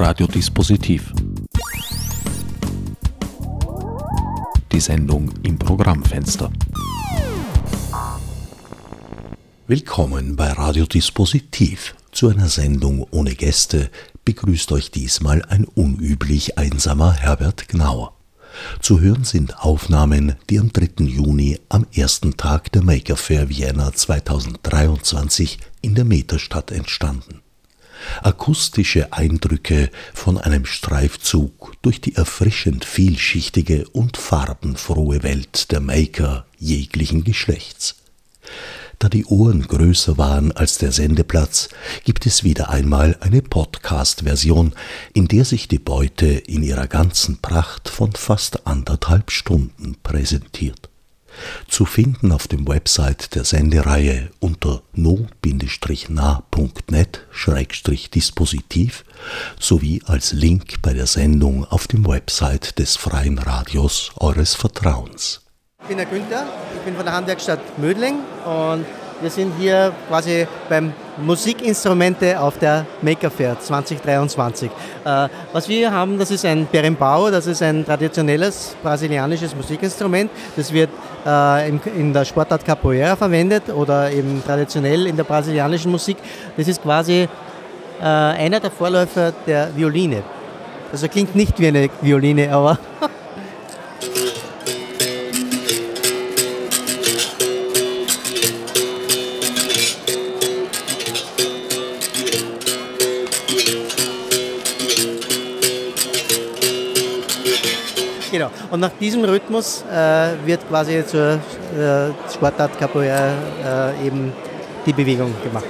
Radiodispositiv. Die Sendung im Programmfenster. Willkommen bei Radiodispositiv. Zu einer Sendung ohne Gäste begrüßt euch diesmal ein unüblich einsamer Herbert Gnauer. Zu hören sind Aufnahmen, die am 3. Juni am ersten Tag der Maker Fair Vienna 2023 in der Meterstadt entstanden. Akustische Eindrücke von einem Streifzug durch die erfrischend vielschichtige und farbenfrohe Welt der Maker jeglichen Geschlechts. Da die Ohren größer waren als der Sendeplatz, gibt es wieder einmal eine Podcast-Version, in der sich die Beute in ihrer ganzen Pracht von fast anderthalb Stunden präsentiert. Zu finden auf dem Website der Sendereihe unter no-na.net-dispositiv sowie als Link bei der Sendung auf dem Website des Freien Radios eures Vertrauens. Ich bin der Günther, ich bin von der Handwerkstatt Mödling und wir sind hier quasi beim Musikinstrumente auf der Maker Fair 2023. Äh, was wir hier haben, das ist ein Berimbau, das ist ein traditionelles brasilianisches Musikinstrument. Das wird äh, in der Sportart Capoeira verwendet oder eben traditionell in der brasilianischen Musik. Das ist quasi äh, einer der Vorläufer der Violine. Also klingt nicht wie eine Violine, aber Genau. Und nach diesem Rhythmus äh, wird quasi zur äh, Sportart Capoeira äh, eben die Bewegung gemacht.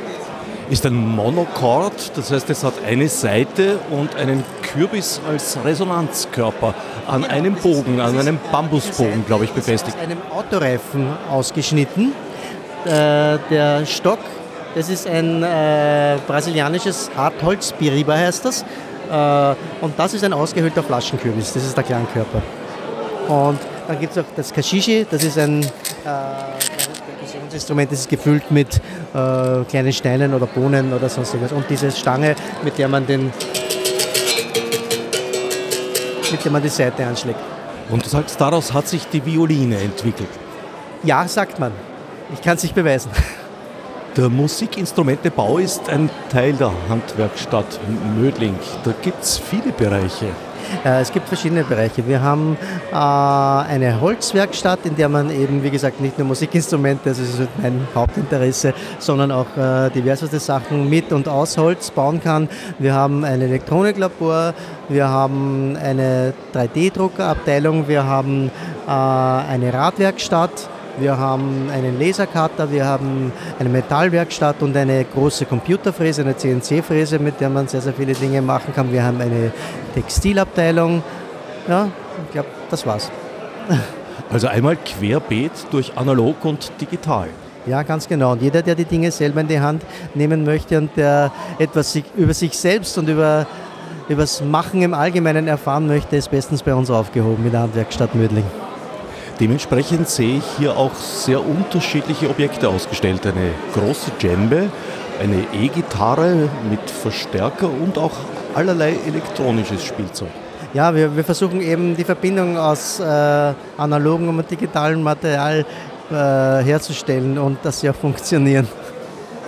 Ist ein Monochord, das heißt, es hat eine Seite und einen Kürbis als Resonanzkörper an genau, einem Bogen, an einem Bambusbogen, glaube ich, befestigt. Aus einem Autoreifen ausgeschnitten. Äh, der Stock, das ist ein äh, brasilianisches Hartholz, Biriba heißt das. Äh, und das ist ein ausgehöhlter Flaschenkürbis, das ist der Klangkörper. Und dann gibt es auch das Kashishi, das ist ein äh, Perkussionsinstrument, das ist gefüllt mit äh, kleinen Steinen oder Bohnen oder sonst irgendwas. Und diese Stange, mit der man den mit der man die Seite anschlägt. Und du sagst, daraus hat sich die Violine entwickelt? Ja, sagt man. Ich kann es nicht beweisen. Der Musikinstrumentebau ist ein Teil der Handwerkstatt Mödling. Da gibt es viele Bereiche. Äh, es gibt verschiedene Bereiche. Wir haben äh, eine Holzwerkstatt, in der man eben, wie gesagt, nicht nur Musikinstrumente, das ist mein Hauptinteresse, sondern auch äh, diverseste Sachen mit und aus Holz bauen kann. Wir haben ein Elektroniklabor, wir haben eine 3D-Druckerabteilung, wir haben eine Radwerkstatt wir haben einen Lasercutter, wir haben eine Metallwerkstatt und eine große Computerfräse, eine CNC-Fräse, mit der man sehr, sehr viele Dinge machen kann. Wir haben eine Textilabteilung. Ja, ich glaube, das war's. Also einmal querbeet durch analog und digital. Ja, ganz genau. Und jeder, der die Dinge selber in die Hand nehmen möchte und der etwas über sich selbst und über, über das Machen im Allgemeinen erfahren möchte, ist bestens bei uns aufgehoben in der Handwerkstatt Mödling. Dementsprechend sehe ich hier auch sehr unterschiedliche Objekte ausgestellt. Eine große Djembe, eine E-Gitarre mit Verstärker und auch allerlei elektronisches Spielzeug. Ja, wir, wir versuchen eben die Verbindung aus äh, analogem und digitalem Material äh, herzustellen und dass sie auch funktionieren.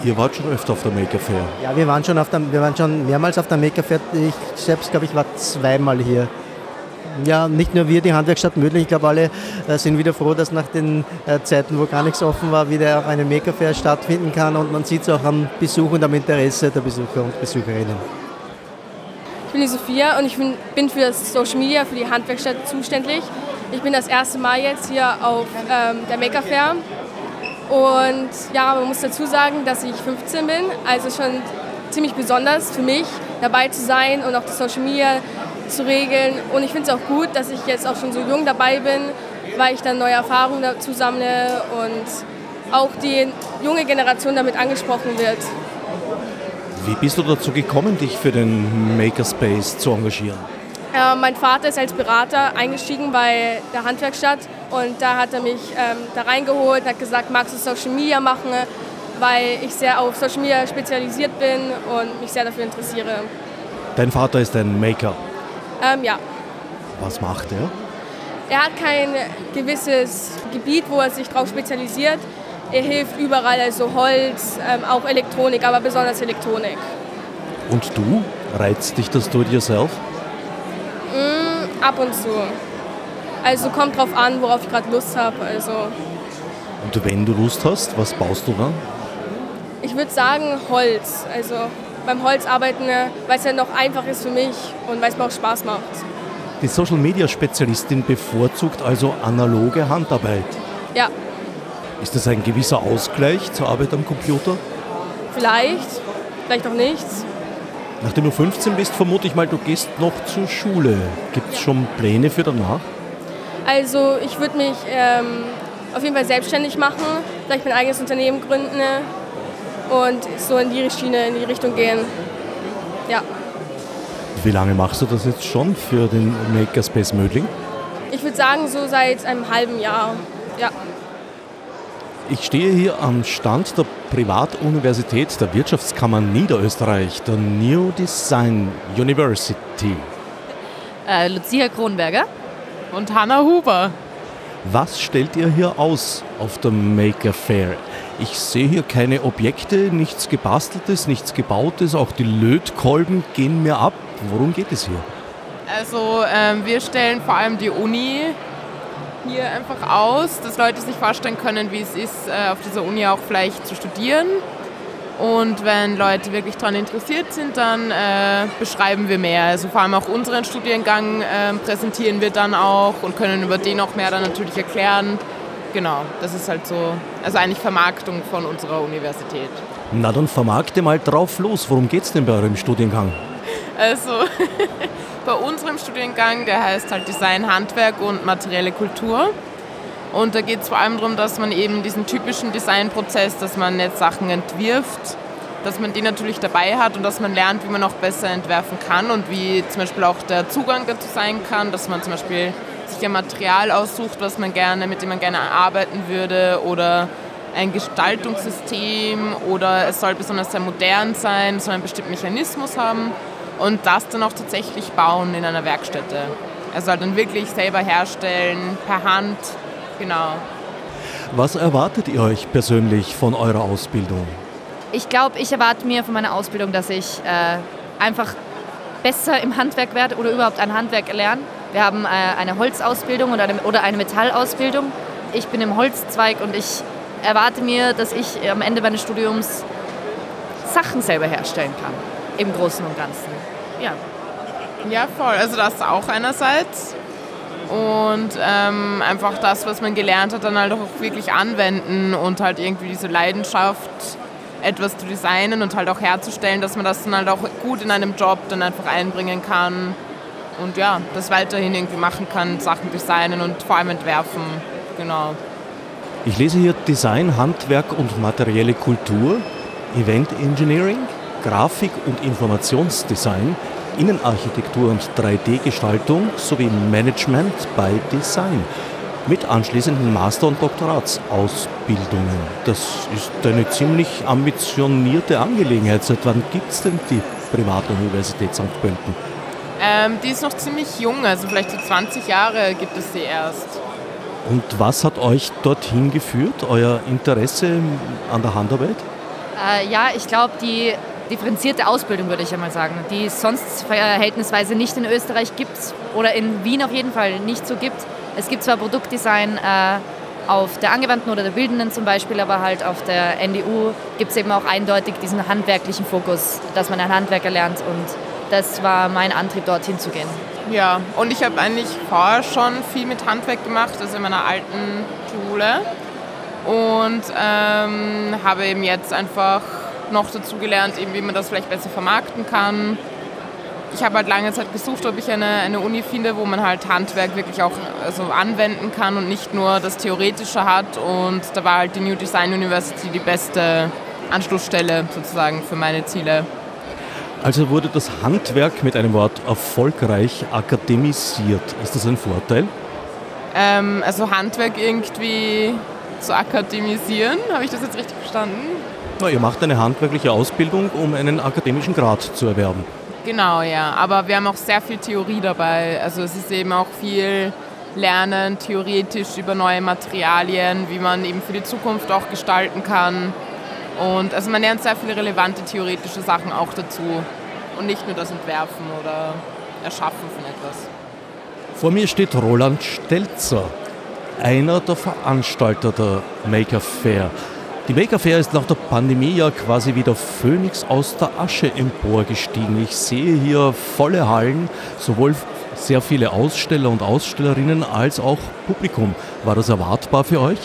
Ihr wart schon öfter auf der Maker Fair? Ja, wir waren schon, auf der, wir waren schon mehrmals auf der Maker Fair. Ich selbst, glaube ich, war zweimal hier ja, nicht nur wir, die Handwerkstatt Mödling, ich glaube alle äh, sind wieder froh, dass nach den äh, Zeiten, wo gar nichts offen war, wieder auch eine Maker-Fair stattfinden kann und man sieht es auch am Besuch und am Interesse der Besucher und Besucherinnen. Ich bin die Sophia und ich bin, bin für das Social Media, für die Handwerkstatt zuständig. Ich bin das erste Mal jetzt hier auf ähm, der Maker Fair und ja, man muss dazu sagen, dass ich 15 bin, also schon ziemlich besonders für mich dabei zu sein und auch das Social Media zu regeln. Und ich finde es auch gut, dass ich jetzt auch schon so jung dabei bin, weil ich dann neue Erfahrungen dazu sammle und auch die junge Generation damit angesprochen wird. Wie bist du dazu gekommen, dich für den Makerspace zu engagieren? Äh, mein Vater ist als Berater eingestiegen bei der Handwerkstatt und da hat er mich ähm, da reingeholt, hat gesagt, magst du Social Media machen, weil ich sehr auf Social Media spezialisiert bin und mich sehr dafür interessiere. Dein Vater ist ein Maker. Ähm, ja. Was macht er? Er hat kein gewisses Gebiet, wo er sich darauf spezialisiert. Er hilft überall, also Holz, ähm, auch Elektronik, aber besonders Elektronik. Und du? Reizt dich das Do-it-yourself? Mm, ab und zu. Also kommt drauf an, worauf ich gerade Lust habe. Also. Und wenn du Lust hast, was baust du dann? Ich würde sagen Holz. Also beim Holz arbeiten, weil es ja noch einfach ist für mich und weil es mir auch Spaß macht. Die Social Media Spezialistin bevorzugt also analoge Handarbeit. Ja. Ist das ein gewisser Ausgleich zur Arbeit am Computer? Vielleicht, vielleicht auch nichts. Nachdem du 15 bist, vermute ich mal, du gehst noch zur Schule. Gibt es schon Pläne für danach? Also ich würde mich ähm, auf jeden Fall selbstständig machen, vielleicht mein eigenes Unternehmen gründen und so in die Schiene, in die Richtung gehen. Ja. Wie lange machst du das jetzt schon für den Makerspace Mödling? Ich würde sagen, so seit einem halben Jahr. Ja. Ich stehe hier am Stand der Privatuniversität der Wirtschaftskammer Niederösterreich, der New Design University. Äh, Lucia Kronberger. Und Hanna Huber. Was stellt ihr hier aus auf der Maker Fair? Ich sehe hier keine Objekte, nichts gebasteltes, nichts gebautes, auch die Lötkolben gehen mir ab. Worum geht es hier? Also ähm, wir stellen vor allem die Uni hier einfach aus, dass Leute sich vorstellen können, wie es ist, äh, auf dieser Uni auch vielleicht zu studieren. Und wenn Leute wirklich daran interessiert sind, dann äh, beschreiben wir mehr. Also vor allem auch unseren Studiengang äh, präsentieren wir dann auch und können über den auch mehr dann natürlich erklären. Genau, das ist halt so, also eigentlich Vermarktung von unserer Universität. Na dann vermarkte mal drauf los. Worum geht es denn bei eurem Studiengang? Also bei unserem Studiengang, der heißt halt Design, Handwerk und materielle Kultur. Und da geht es vor allem darum, dass man eben diesen typischen Designprozess, dass man jetzt Sachen entwirft, dass man den natürlich dabei hat und dass man lernt, wie man auch besser entwerfen kann und wie zum Beispiel auch der Zugang dazu sein kann, dass man zum Beispiel sich ein Material aussucht, was man gerne, mit dem man gerne arbeiten würde oder ein Gestaltungssystem oder es soll besonders sehr modern sein, soll einen bestimmten Mechanismus haben und das dann auch tatsächlich bauen in einer Werkstätte. Also halt dann wirklich selber herstellen, per Hand, genau. Was erwartet ihr euch persönlich von eurer Ausbildung? Ich glaube, ich erwarte mir von meiner Ausbildung, dass ich äh, einfach besser im Handwerk werde oder überhaupt ein Handwerk erlerne. Wir haben äh, eine Holzausbildung oder eine, oder eine Metallausbildung. Ich bin im Holzzweig und ich erwarte mir, dass ich am Ende meines Studiums Sachen selber herstellen kann. Im Großen und Ganzen. Ja. Ja, voll. Also das auch einerseits. Und ähm, einfach das, was man gelernt hat, dann halt auch wirklich anwenden und halt irgendwie diese Leidenschaft, etwas zu designen und halt auch herzustellen, dass man das dann halt auch gut in einem Job dann einfach einbringen kann. Und ja, das weiterhin irgendwie machen kann, Sachen designen und vor allem entwerfen. Genau. Ich lese hier Design, Handwerk und materielle Kultur, Event Engineering, Grafik und Informationsdesign, Innenarchitektur und 3D-Gestaltung sowie Management bei Design mit anschließenden Master- und Doktoratsausbildungen. Das ist eine ziemlich ambitionierte Angelegenheit. Seit wann gibt es denn die Privatuniversität St. Pölten? Ähm, die ist noch ziemlich jung, also vielleicht so 20 Jahre gibt es sie erst. Und was hat euch dorthin geführt, euer Interesse an der Handarbeit? Äh, ja, ich glaube, die differenzierte Ausbildung, würde ich einmal sagen, die es sonst verhältnisweise nicht in Österreich gibt oder in Wien auf jeden Fall nicht so gibt. Es gibt zwar Produktdesign äh, auf der angewandten oder der bildenden zum Beispiel, aber halt auf der NDU gibt es eben auch eindeutig diesen handwerklichen Fokus, dass man ein Handwerker lernt und das war mein Antrieb, dorthin zu gehen. Ja, und ich habe eigentlich vorher schon viel mit Handwerk gemacht, also in meiner alten Schule und ähm, habe eben jetzt einfach noch dazu gelernt, eben wie man das vielleicht besser vermarkten kann. Ich habe halt lange Zeit gesucht, ob ich eine, eine Uni finde, wo man halt Handwerk wirklich auch also anwenden kann und nicht nur das Theoretische hat. Und da war halt die New Design University die beste Anschlussstelle sozusagen für meine Ziele. Also wurde das Handwerk mit einem Wort erfolgreich akademisiert. Ist das ein Vorteil? Ähm, also Handwerk irgendwie zu akademisieren, habe ich das jetzt richtig verstanden? Na, ihr macht eine handwerkliche Ausbildung, um einen akademischen Grad zu erwerben. Genau, ja. Aber wir haben auch sehr viel Theorie dabei. Also es ist eben auch viel Lernen theoretisch über neue Materialien, wie man eben für die Zukunft auch gestalten kann. Und also man lernt sehr viele relevante theoretische Sachen auch dazu. Und nicht nur das Entwerfen oder Erschaffen von etwas. Vor mir steht Roland Stelzer, einer der Veranstalter der Maker Fair. Die Maker Fair ist nach der Pandemie ja quasi wie der Phönix aus der Asche emporgestiegen. Ich sehe hier volle Hallen, sowohl sehr viele Aussteller und Ausstellerinnen als auch Publikum. War das erwartbar für euch?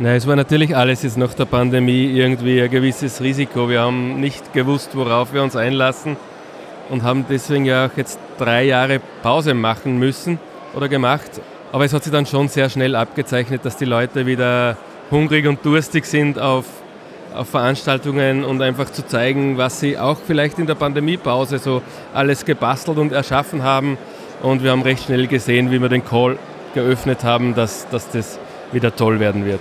Nein, es war natürlich alles jetzt nach der Pandemie irgendwie ein gewisses Risiko. Wir haben nicht gewusst, worauf wir uns einlassen und haben deswegen ja auch jetzt drei Jahre Pause machen müssen oder gemacht. Aber es hat sich dann schon sehr schnell abgezeichnet, dass die Leute wieder hungrig und durstig sind auf, auf Veranstaltungen und einfach zu zeigen, was sie auch vielleicht in der Pandemiepause so alles gebastelt und erschaffen haben. Und wir haben recht schnell gesehen, wie wir den Call geöffnet haben, dass, dass das wieder toll werden wird.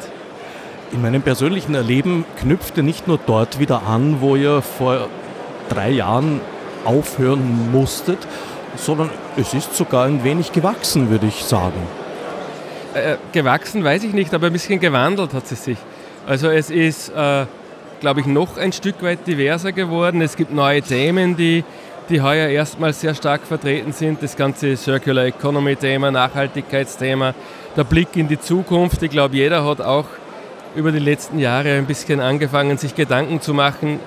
In meinem persönlichen Erleben knüpfte nicht nur dort wieder an, wo ihr vor drei Jahren aufhören musstet, sondern es ist sogar ein wenig gewachsen, würde ich sagen. Äh, gewachsen weiß ich nicht, aber ein bisschen gewandelt hat sie sich. Also es ist, äh, glaube ich, noch ein Stück weit diverser geworden. Es gibt neue Themen, die, die heuer erstmals sehr stark vertreten sind. Das ganze Circular Economy-Thema, Nachhaltigkeitsthema, der Blick in die Zukunft. Ich glaube, jeder hat auch über die letzten Jahre ein bisschen angefangen, sich Gedanken zu machen,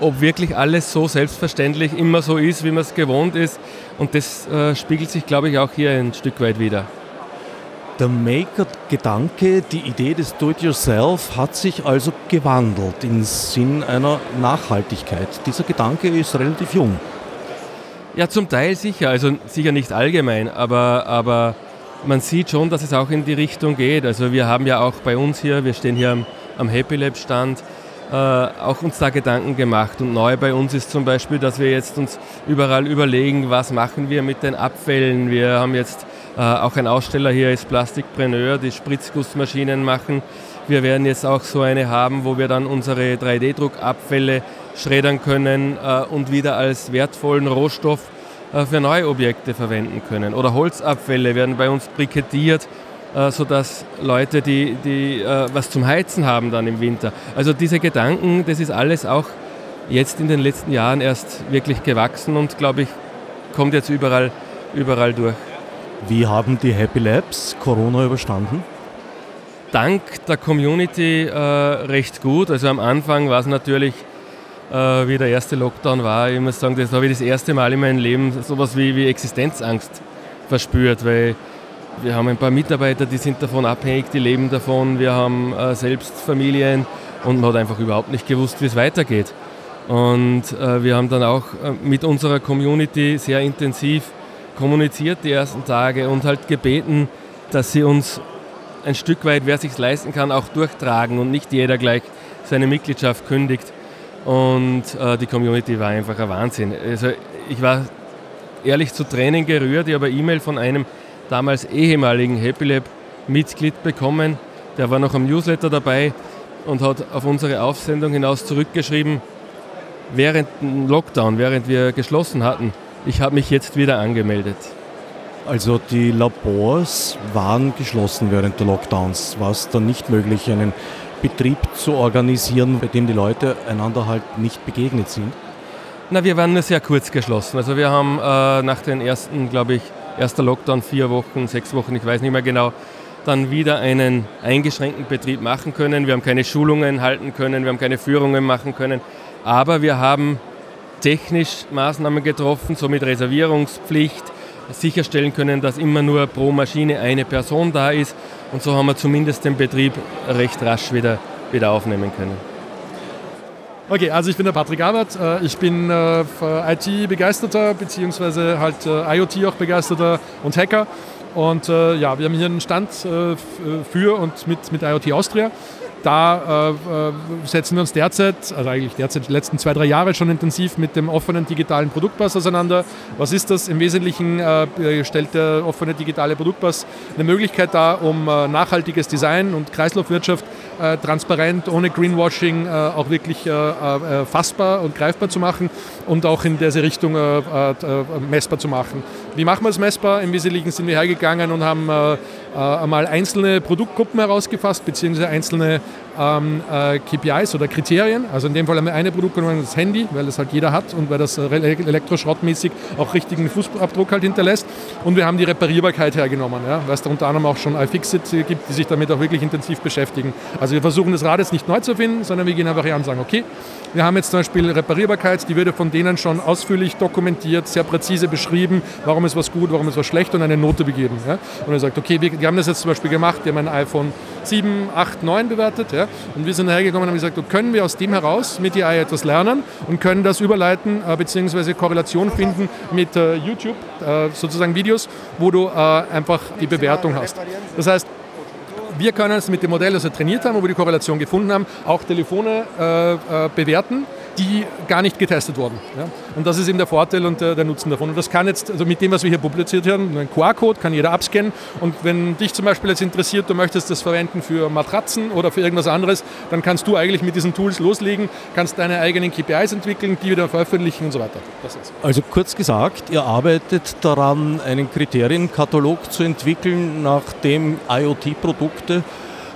ob wirklich alles so selbstverständlich immer so ist, wie man es gewohnt ist. Und das äh, spiegelt sich, glaube ich, auch hier ein Stück weit wieder. Der Maker-Gedanke, die Idee des Do-it-yourself hat sich also gewandelt im Sinn einer Nachhaltigkeit. Dieser Gedanke ist relativ jung. Ja, zum Teil sicher, also sicher nicht allgemein, aber, aber man sieht schon, dass es auch in die Richtung geht. Also wir haben ja auch bei uns hier, wir stehen hier am, am Happy Lab Stand, äh, auch uns da Gedanken gemacht. Und neu bei uns ist zum Beispiel, dass wir jetzt uns überall überlegen, was machen wir mit den Abfällen. Wir haben jetzt äh, auch ein Aussteller hier ist Plastikpreneur, die Spritzgussmaschinen machen. Wir werden jetzt auch so eine haben, wo wir dann unsere 3D-Druckabfälle schreddern können äh, und wieder als wertvollen Rohstoff äh, für neue Objekte verwenden können. Oder Holzabfälle werden bei uns brikettiert, äh, sodass Leute, die, die äh, was zum Heizen haben dann im Winter. Also diese Gedanken, das ist alles auch jetzt in den letzten Jahren erst wirklich gewachsen und glaube ich, kommt jetzt überall, überall durch. Wie haben die Happy Labs Corona überstanden? Dank der Community äh, recht gut. Also am Anfang war es natürlich, äh, wie der erste Lockdown war, ich muss sagen, das habe ich das erste Mal in meinem Leben sowas wie, wie Existenzangst verspürt, weil wir haben ein paar Mitarbeiter, die sind davon abhängig, die leben davon, wir haben äh, selbst Familien und man hat einfach überhaupt nicht gewusst, wie es weitergeht. Und äh, wir haben dann auch äh, mit unserer Community sehr intensiv kommuniziert die ersten Tage und halt gebeten, dass sie uns ein Stück weit, wer sich leisten kann, auch durchtragen und nicht jeder gleich seine Mitgliedschaft kündigt. Und äh, die Community war einfach ein Wahnsinn. Also ich war ehrlich zu Tränen gerührt. Ich habe eine E-Mail von einem damals ehemaligen Happy Lab Mitglied bekommen. Der war noch am Newsletter dabei und hat auf unsere Aufsendung hinaus zurückgeschrieben, während dem Lockdown, während wir geschlossen hatten, ich habe mich jetzt wieder angemeldet. Also die Labors waren geschlossen während der Lockdowns. War es dann nicht möglich, einen Betrieb zu organisieren, bei dem die Leute einander halt nicht begegnet sind? Na, wir waren nur sehr kurz geschlossen. Also wir haben äh, nach den ersten, glaube ich, erster Lockdown vier Wochen, sechs Wochen, ich weiß nicht mehr genau, dann wieder einen eingeschränkten Betrieb machen können. Wir haben keine Schulungen halten können, wir haben keine Führungen machen können. Aber wir haben technisch Maßnahmen getroffen, so mit Reservierungspflicht, sicherstellen können, dass immer nur pro Maschine eine Person da ist. Und so haben wir zumindest den Betrieb recht rasch wieder, wieder aufnehmen können. Okay, also ich bin der Patrick Abert. Äh, ich bin äh, IT-Begeisterter, beziehungsweise halt äh, IoT auch begeisterter und Hacker. Und ja, wir haben hier einen Stand für und mit, mit IoT Austria. Da äh, äh, setzen wir uns derzeit, also eigentlich derzeit die letzten zwei, drei Jahre schon intensiv mit dem offenen digitalen Produktpass auseinander. Was ist das? Im Wesentlichen äh, stellt der offene digitale Produktpass eine Möglichkeit dar, um nachhaltiges Design und Kreislaufwirtschaft transparent, ohne Greenwashing auch wirklich fassbar und greifbar zu machen und auch in diese Richtung messbar zu machen. Wie machen wir es messbar? Im Wesentlichen sind wir hergegangen und haben einmal einzelne Produktgruppen herausgefasst, beziehungsweise einzelne ähm, äh, KPIs oder Kriterien. Also in dem Fall haben wir eine Produktgruppe, das Handy, weil das halt jeder hat und weil das elektroschrottmäßig auch richtigen Fußabdruck halt hinterlässt. Und wir haben die Reparierbarkeit hergenommen, ja, weil es da unter anderem auch schon iFixit gibt, die sich damit auch wirklich intensiv beschäftigen. Also wir versuchen das Rad jetzt nicht neu zu finden, sondern wir gehen einfach her und sagen, okay, wir haben jetzt zum Beispiel Reparierbarkeit, die würde von denen schon ausführlich dokumentiert, sehr präzise beschrieben, warum ist was gut, warum ist was schlecht und eine Note begeben. Ja. Und er sagt, okay, wir, haben das jetzt zum Beispiel gemacht, wir haben ein iPhone 7, 8, 9 bewertet ja, und wir sind hergekommen und haben gesagt, können wir aus dem heraus mit AI etwas lernen und können das überleiten äh, bzw. Korrelation finden mit äh, YouTube, äh, sozusagen Videos, wo du äh, einfach die Bewertung hast. Das heißt, wir können es mit dem Modell, das wir trainiert haben, wo wir die Korrelation gefunden haben, auch Telefone äh, äh, bewerten die gar nicht getestet wurden. Ja? Und das ist eben der Vorteil und der, der, Nutzen davon. Und das kann jetzt, also mit dem, was wir hier publiziert haben, ein QR-Code kann jeder abscannen. Und wenn dich zum Beispiel jetzt interessiert, du möchtest das verwenden für Matratzen oder für irgendwas anderes, dann kannst du eigentlich mit diesen Tools loslegen, kannst deine eigenen KPIs entwickeln, die wieder veröffentlichen und so weiter. Also kurz gesagt, ihr arbeitet daran, einen Kriterienkatalog zu entwickeln, nach dem IoT-Produkte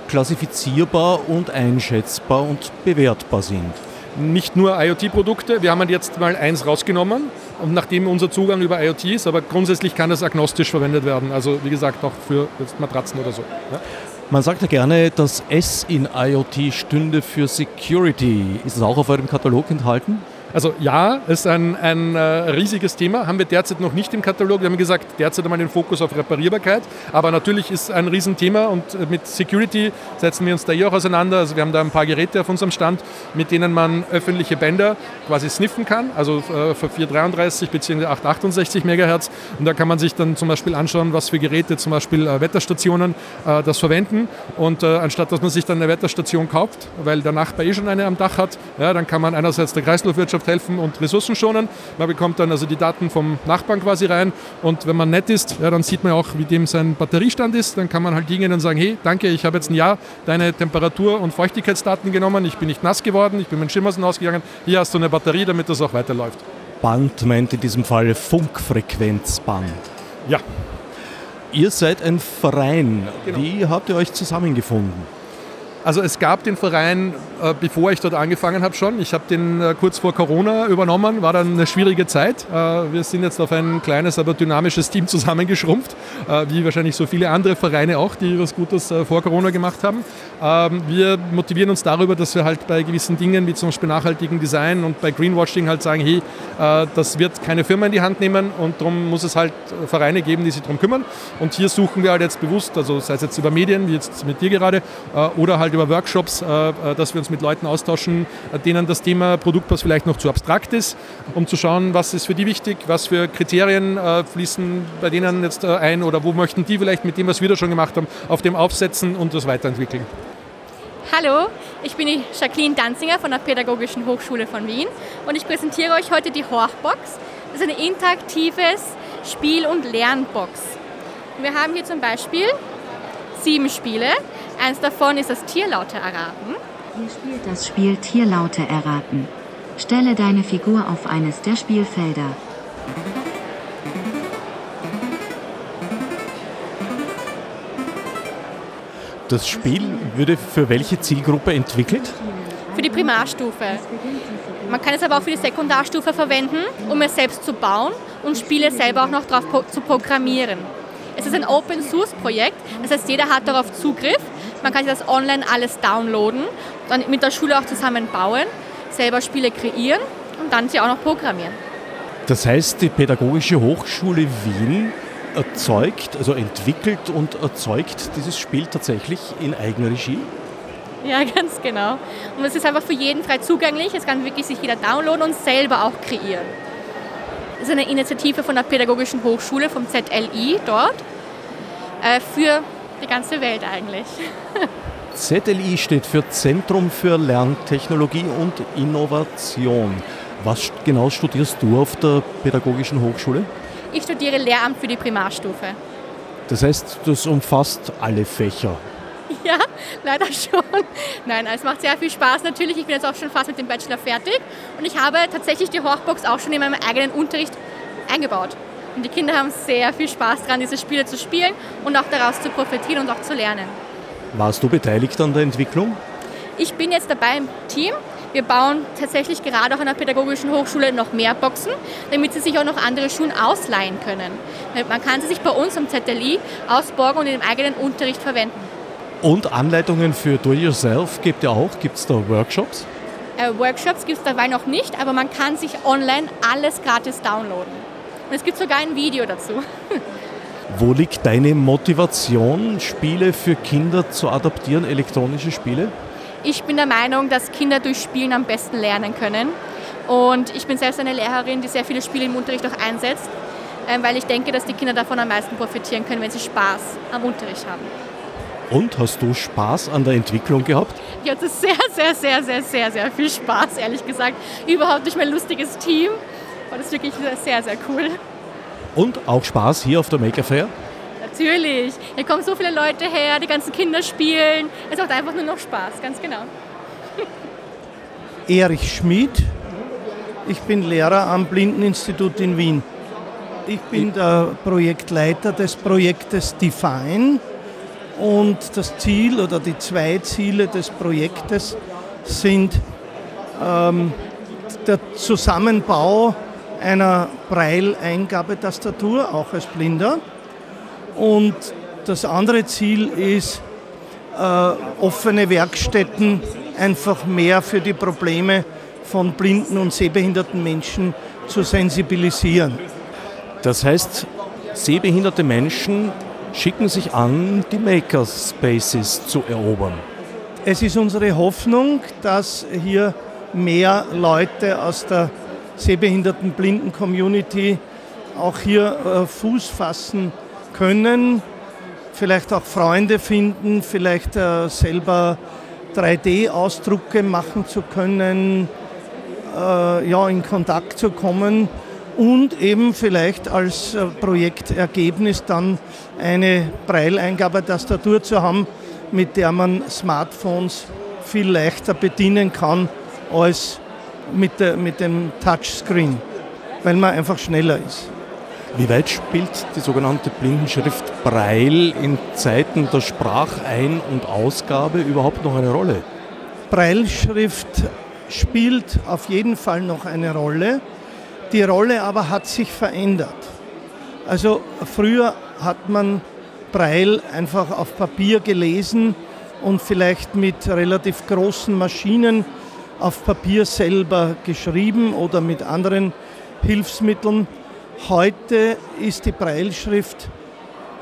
klassifizierbar und einschätzbar und bewertbar sind nicht nur IoT-Produkte. Wir haben jetzt mal eins rausgenommen und nachdem unser Zugang über IoT ist, aber grundsätzlich kann das agnostisch verwendet werden. Also wie gesagt auch für Matratzen oder so. Ja. Man sagt ja gerne, dass S in IoT stünde für Security. Ist das auch auf eurem Katalog enthalten? Also ja, ist ein, ein äh, riesiges Thema, haben wir derzeit noch nicht im Katalog. Wir haben gesagt, derzeit einmal den Fokus auf Reparierbarkeit, aber natürlich ist ein Riesenthema und äh, mit Security setzen wir uns da eh auch auseinander. Also wir haben da ein paar Geräte auf unserem Stand, mit denen man öffentliche Bänder quasi sniffen kann, also äh, für 433 bzw. 868 MHz und da kann man sich dann zum Beispiel anschauen, was für Geräte zum Beispiel äh, Wetterstationen äh, das verwenden und äh, anstatt dass man sich dann eine Wetterstation kauft, weil der Nachbar eh schon eine am Dach hat, ja, dann kann man einerseits der Kreislaufwirtschaft Landwirtschaft helfen und Ressourcen schonen. Man bekommt dann also die Daten vom Nachbarn quasi rein und wenn man nett ist, ja, dann sieht man auch, wie dem sein Batteriestand ist. Dann kann man halt hingehen und sagen, hey, danke, ich habe jetzt ein Jahr deine Temperatur- und Feuchtigkeitsdaten genommen, ich bin nicht nass geworden, ich bin mit Schimmersen ausgegangen, hier hast du eine Batterie, damit das auch weiterläuft. Band meint in diesem Fall Funkfrequenzband. Ja. Ihr seid ein Verein. Genau. Wie habt ihr euch zusammengefunden? Also es gab den Verein, äh, bevor ich dort angefangen habe schon. Ich habe den äh, kurz vor Corona übernommen, war dann eine schwierige Zeit. Äh, wir sind jetzt auf ein kleines, aber dynamisches Team zusammengeschrumpft, wie wahrscheinlich so viele andere Vereine auch, die was Gutes vor Corona gemacht haben. Ähm, wir motivieren uns darüber, dass wir halt bei gewissen Dingen, wie zum Beispiel nachhaltigen Design und bei Greenwashing halt sagen, hey, das wird keine Firma in die Hand nehmen und darum muss es halt Vereine geben, die sich darum kümmern. Und hier suchen wir halt jetzt bewusst, also sei es jetzt über Medien, wie jetzt mit dir gerade, oder halt über Workshops, dass wir uns mit Leuten austauschen, denen das Thema Produktpass vielleicht noch zu abstrakt ist, um zu schauen, was ist für die wichtig, was für Kriterien äh, fließen bei denen jetzt äh, ein oder wo möchten die vielleicht mit dem, was wir da schon gemacht haben, auf dem aufsetzen und das weiterentwickeln. Hallo, ich bin die Jacqueline Danzinger von der Pädagogischen Hochschule von Wien und ich präsentiere euch heute die Horchbox. Das ist eine interaktives Spiel- und Lernbox. Wir haben hier zum Beispiel sieben Spiele. Eins davon ist das Tierlaute erraten. Ihr spielt das Spiel Tierlaute erraten. Stelle deine Figur auf eines der Spielfelder. Das Spiel würde für welche Zielgruppe entwickelt? Für die Primarstufe. Man kann es aber auch für die Sekundarstufe verwenden, um es selbst zu bauen und Spiele selber auch noch darauf zu programmieren. Es ist ein Open Source Projekt, das heißt jeder hat darauf Zugriff. Man kann sich das online alles downloaden dann mit der Schule auch zusammen bauen, selber Spiele kreieren und dann sie auch noch programmieren. Das heißt, die Pädagogische Hochschule Wien erzeugt, also entwickelt und erzeugt dieses Spiel tatsächlich in eigener Regie? Ja, ganz genau. Und es ist einfach für jeden frei zugänglich. Es kann wirklich sich jeder downloaden und selber auch kreieren. Das ist eine Initiative von der Pädagogischen Hochschule, vom ZLI dort, äh, für die ganze Welt eigentlich. ZLI steht für Zentrum für Lerntechnologie und Innovation. Was genau studierst du auf der Pädagogischen Hochschule? Ich studiere Lehramt für die Primarstufe. Das heißt, das umfasst alle Fächer. Ja, leider schon. Nein, es macht sehr viel Spaß natürlich. Ich bin jetzt auch schon fast mit dem Bachelor fertig und ich habe tatsächlich die Horchbox auch schon in meinem eigenen Unterricht eingebaut. Und die Kinder haben sehr viel Spaß daran, diese Spiele zu spielen und auch daraus zu profitieren und auch zu lernen. Warst du beteiligt an der Entwicklung? Ich bin jetzt dabei im Team. Wir bauen tatsächlich gerade auch an der Pädagogischen Hochschule noch mehr Boxen, damit sie sich auch noch andere Schulen ausleihen können. Man kann sie sich bei uns am ZLI ausborgen und in dem eigenen Unterricht verwenden. Und Anleitungen für Do-Yourself gibt ja auch. Gibt es da Workshops? Äh, Workshops gibt es dabei noch nicht, aber man kann sich online alles gratis downloaden. Und es gibt sogar ein Video dazu. Wo liegt deine Motivation, Spiele für Kinder zu adaptieren, elektronische Spiele? Ich bin der Meinung, dass Kinder durch Spielen am besten lernen können. Und ich bin selbst eine Lehrerin, die sehr viele Spiele im Unterricht auch einsetzt, ähm, weil ich denke, dass die Kinder davon am meisten profitieren können, wenn sie Spaß am Unterricht haben. Und hast du Spaß an der Entwicklung gehabt? Ich hatte sehr, sehr, sehr, sehr, sehr, sehr viel Spaß, ehrlich gesagt. Überhaupt durch mein lustiges Team. Und das ist wirklich sehr, sehr cool. Und auch Spaß hier auf der Maker Fair? Natürlich. Hier kommen so viele Leute her, die ganzen Kinder spielen. Es macht einfach nur noch Spaß, ganz genau. Erich Schmid. Ich bin Lehrer am Blindeninstitut in Wien. Ich bin der Projektleiter des Projektes Define und das Ziel oder die zwei Ziele des Projektes sind ähm, der Zusammenbau einer Braille-Eingabetastatur, auch als Blinder. Und das andere Ziel ist, äh, offene Werkstätten einfach mehr für die Probleme von blinden und sehbehinderten Menschen zu sensibilisieren. Das heißt, sehbehinderte Menschen schicken sich an, die Makerspaces zu erobern. Es ist unsere Hoffnung, dass hier mehr Leute aus der sehbehinderten blinden Community auch hier äh, Fuß fassen können, vielleicht auch Freunde finden, vielleicht äh, selber 3D-Ausdrucke machen zu können, äh, ja, in Kontakt zu kommen und eben vielleicht als Projektergebnis dann eine Brailleingabetastatur zu haben, mit der man Smartphones viel leichter bedienen kann als mit, der, mit dem Touchscreen, weil man einfach schneller ist. Wie weit spielt die sogenannte Blindenschrift Braille in Zeiten der Sprachein- und Ausgabe überhaupt noch eine Rolle? Brailleschrift spielt auf jeden Fall noch eine Rolle. Die Rolle aber hat sich verändert. Also früher hat man Braille einfach auf Papier gelesen und vielleicht mit relativ großen Maschinen auf Papier selber geschrieben oder mit anderen Hilfsmitteln. Heute ist die Breilschrift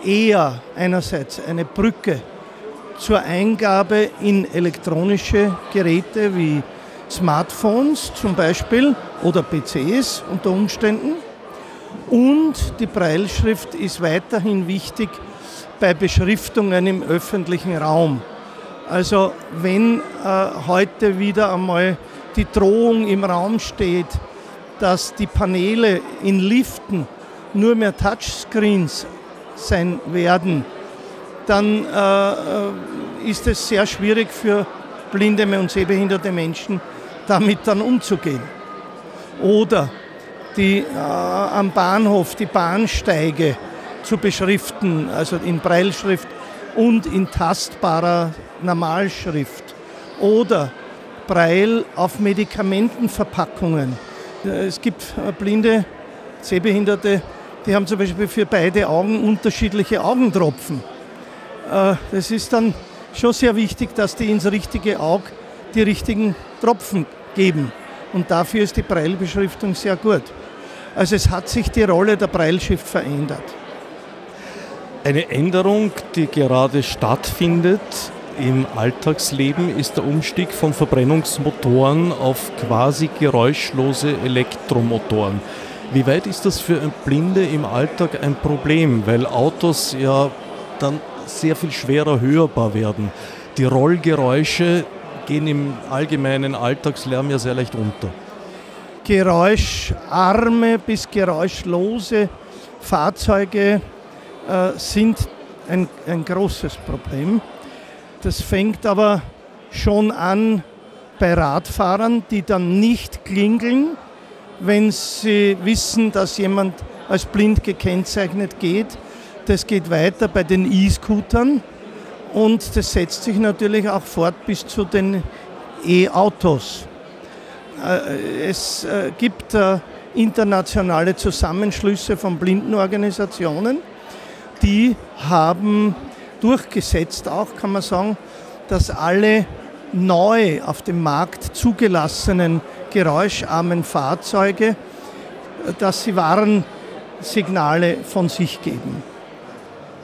eher einerseits eine Brücke zur Eingabe in elektronische Geräte wie Smartphones zum Beispiel oder PCs unter Umständen. Und die Breilschrift ist weiterhin wichtig bei Beschriftungen im öffentlichen Raum. Also wenn äh, heute wieder einmal die Drohung im Raum steht, dass die Paneele in Liften nur mehr Touchscreens sein werden, dann äh, äh, ist es sehr schwierig für blinde und sehbehinderte Menschen, damit dann umzugehen. Oder die, äh, am Bahnhof die Bahnsteige zu beschriften, also in Breilschrift und in tastbarer Normalschrift. Oder Breil auf Medikamentenverpackungen es gibt äh, blinde, Sehbehinderte, die haben zum Beispiel für beide Augen unterschiedliche Augentropfen. Äh, das ist dann schon sehr wichtig, dass die ins richtige Auge die richtigen Tropfen geben. Und dafür ist die Breilbeschriftung sehr gut. Also es hat sich die Rolle der Breilschrift verändert. Eine Änderung, die gerade stattfindet, im Alltagsleben ist der Umstieg von Verbrennungsmotoren auf quasi geräuschlose Elektromotoren. Wie weit ist das für Blinde im Alltag ein Problem, weil Autos ja dann sehr viel schwerer hörbar werden? Die Rollgeräusche gehen im allgemeinen Alltagslärm ja sehr leicht unter. Geräuscharme bis geräuschlose Fahrzeuge äh, sind ein, ein großes Problem. Das fängt aber schon an bei Radfahrern, die dann nicht klingeln, wenn sie wissen, dass jemand als blind gekennzeichnet geht. Das geht weiter bei den E-Scootern und das setzt sich natürlich auch fort bis zu den E-Autos. Äh, es äh, gibt äh, internationale Zusammenschlüsse von Blindenorganisationen, die haben durchgesetzt, auch kann man sagen, dass alle neu auf dem Markt zugelassenen geräuscharmen Fahrzeuge, dass sie Warnsignale von sich geben.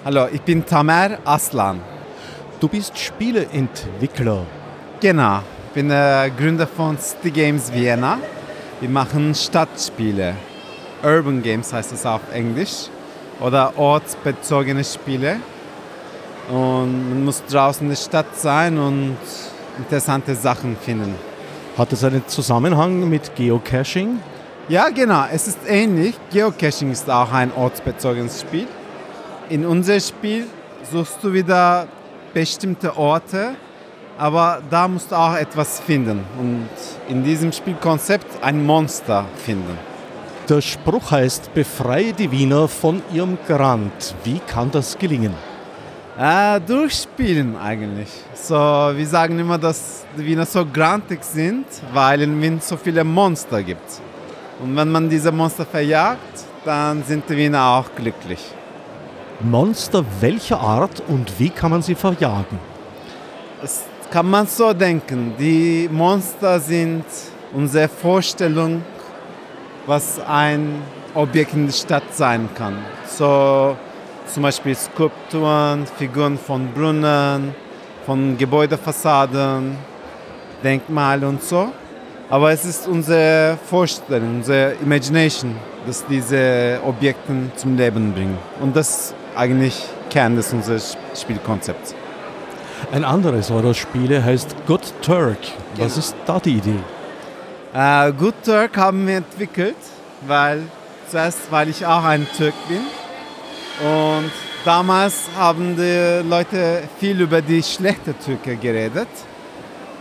Hallo, ich bin Tamer Aslan. Du bist Spieleentwickler. Genau, ich bin der Gründer von City Games Vienna. Wir machen Stadtspiele. Urban Games heißt es auf Englisch. Oder ortsbezogene Spiele. Und man muss draußen in der Stadt sein und interessante Sachen finden. Hat es einen Zusammenhang mit Geocaching? Ja, genau. Es ist ähnlich. Geocaching ist auch ein ortsbezogenes Spiel. In unserem Spiel suchst du wieder bestimmte Orte, aber da musst du auch etwas finden. Und in diesem Spielkonzept ein Monster finden. Der Spruch heißt, befreie die Wiener von ihrem Grand. Wie kann das gelingen? Äh, durchspielen eigentlich. So, wir sagen immer, dass die Wiener so grantig sind, weil in Wien so viele Monster gibt. Und wenn man diese Monster verjagt, dann sind die Wiener auch glücklich. Monster welcher Art und wie kann man sie verjagen? Das kann man so denken. Die Monster sind unsere Vorstellung, was ein Objekt in der Stadt sein kann. So zum Beispiel Skulpturen, Figuren von Brunnen, von Gebäudefassaden, Denkmale und so. Aber es ist unsere Vorstellung, unsere Imagination, dass diese Objekte zum Leben bringen. Und das ist eigentlich Kern des unseres Spielkonzepts. Ein anderes eurer Spiele heißt Good Turk. Was ist da die Idee? Äh, Good Turk haben wir entwickelt, weil zuerst, weil ich auch ein Türk bin und damals haben die Leute viel über die schlechte Türke geredet.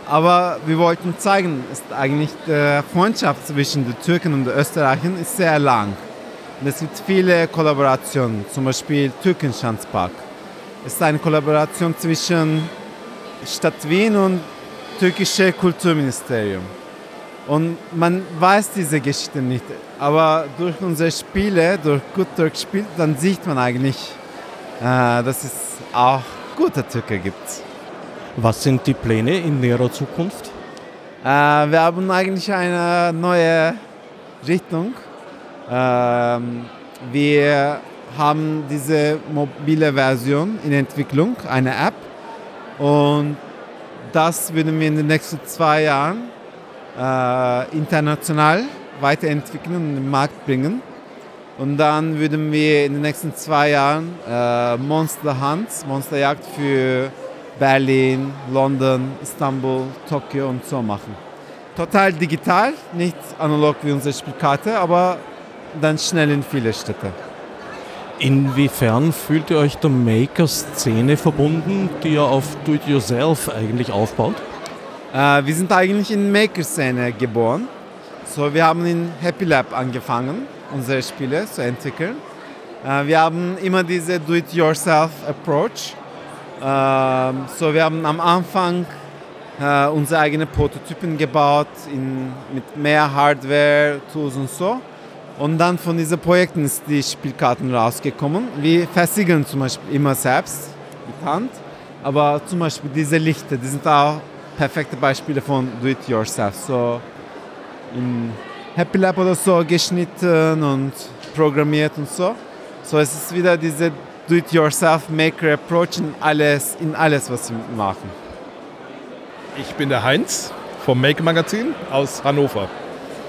Aber wir wollten zeigen, ist eigentlich die Freundschaft zwischen den Türken und den Österreichern ist sehr lang. Und es gibt viele Kollaborationen, zum Beispiel Türkenschanzpark. Es ist eine Kollaboration zwischen Stadt Wien und türkische Kulturministerium. Und man weiß diese Geschichte nicht. Aber durch unsere Spiele, durch Good Turk spielt, dann sieht man eigentlich, äh, dass es auch gute Türke gibt. Was sind die Pläne in näherer Zukunft? Äh, wir haben eigentlich eine neue Richtung. Ähm, wir haben diese mobile Version in Entwicklung, eine App. Und das würden wir in den nächsten zwei Jahren äh, international weiterentwickeln und in den Markt bringen. Und dann würden wir in den nächsten zwei Jahren äh, Monster Hunts, Monsterjagd für Berlin, London, Istanbul, Tokio und so machen. Total digital, nicht analog wie unsere Spielkarte, aber dann schnell in viele Städte. Inwiefern fühlt ihr euch der Maker-Szene verbunden, die ja auf Do-it-yourself eigentlich aufbaut? Äh, wir sind eigentlich in Maker-Szene geboren. So, wir haben in Happy Lab angefangen, unsere Spiele zu entwickeln. Äh, wir haben immer diese Do-it-yourself-Approach. Äh, so, wir haben am Anfang äh, unsere eigenen Prototypen gebaut in, mit mehr Hardware, Tools und so. Und dann von diesen Projekten ist die Spielkarten rausgekommen. Wir versiegeln zum Beispiel immer selbst mit Hand. Aber zum Beispiel diese Lichter, die sind auch perfekte Beispiele von Do-it-yourself. So in Happy Lab oder so geschnitten und programmiert und so. So es ist wieder diese Do-it-yourself Maker Approach in alles, in alles, was wir machen. Ich bin der Heinz vom Make Magazin aus Hannover.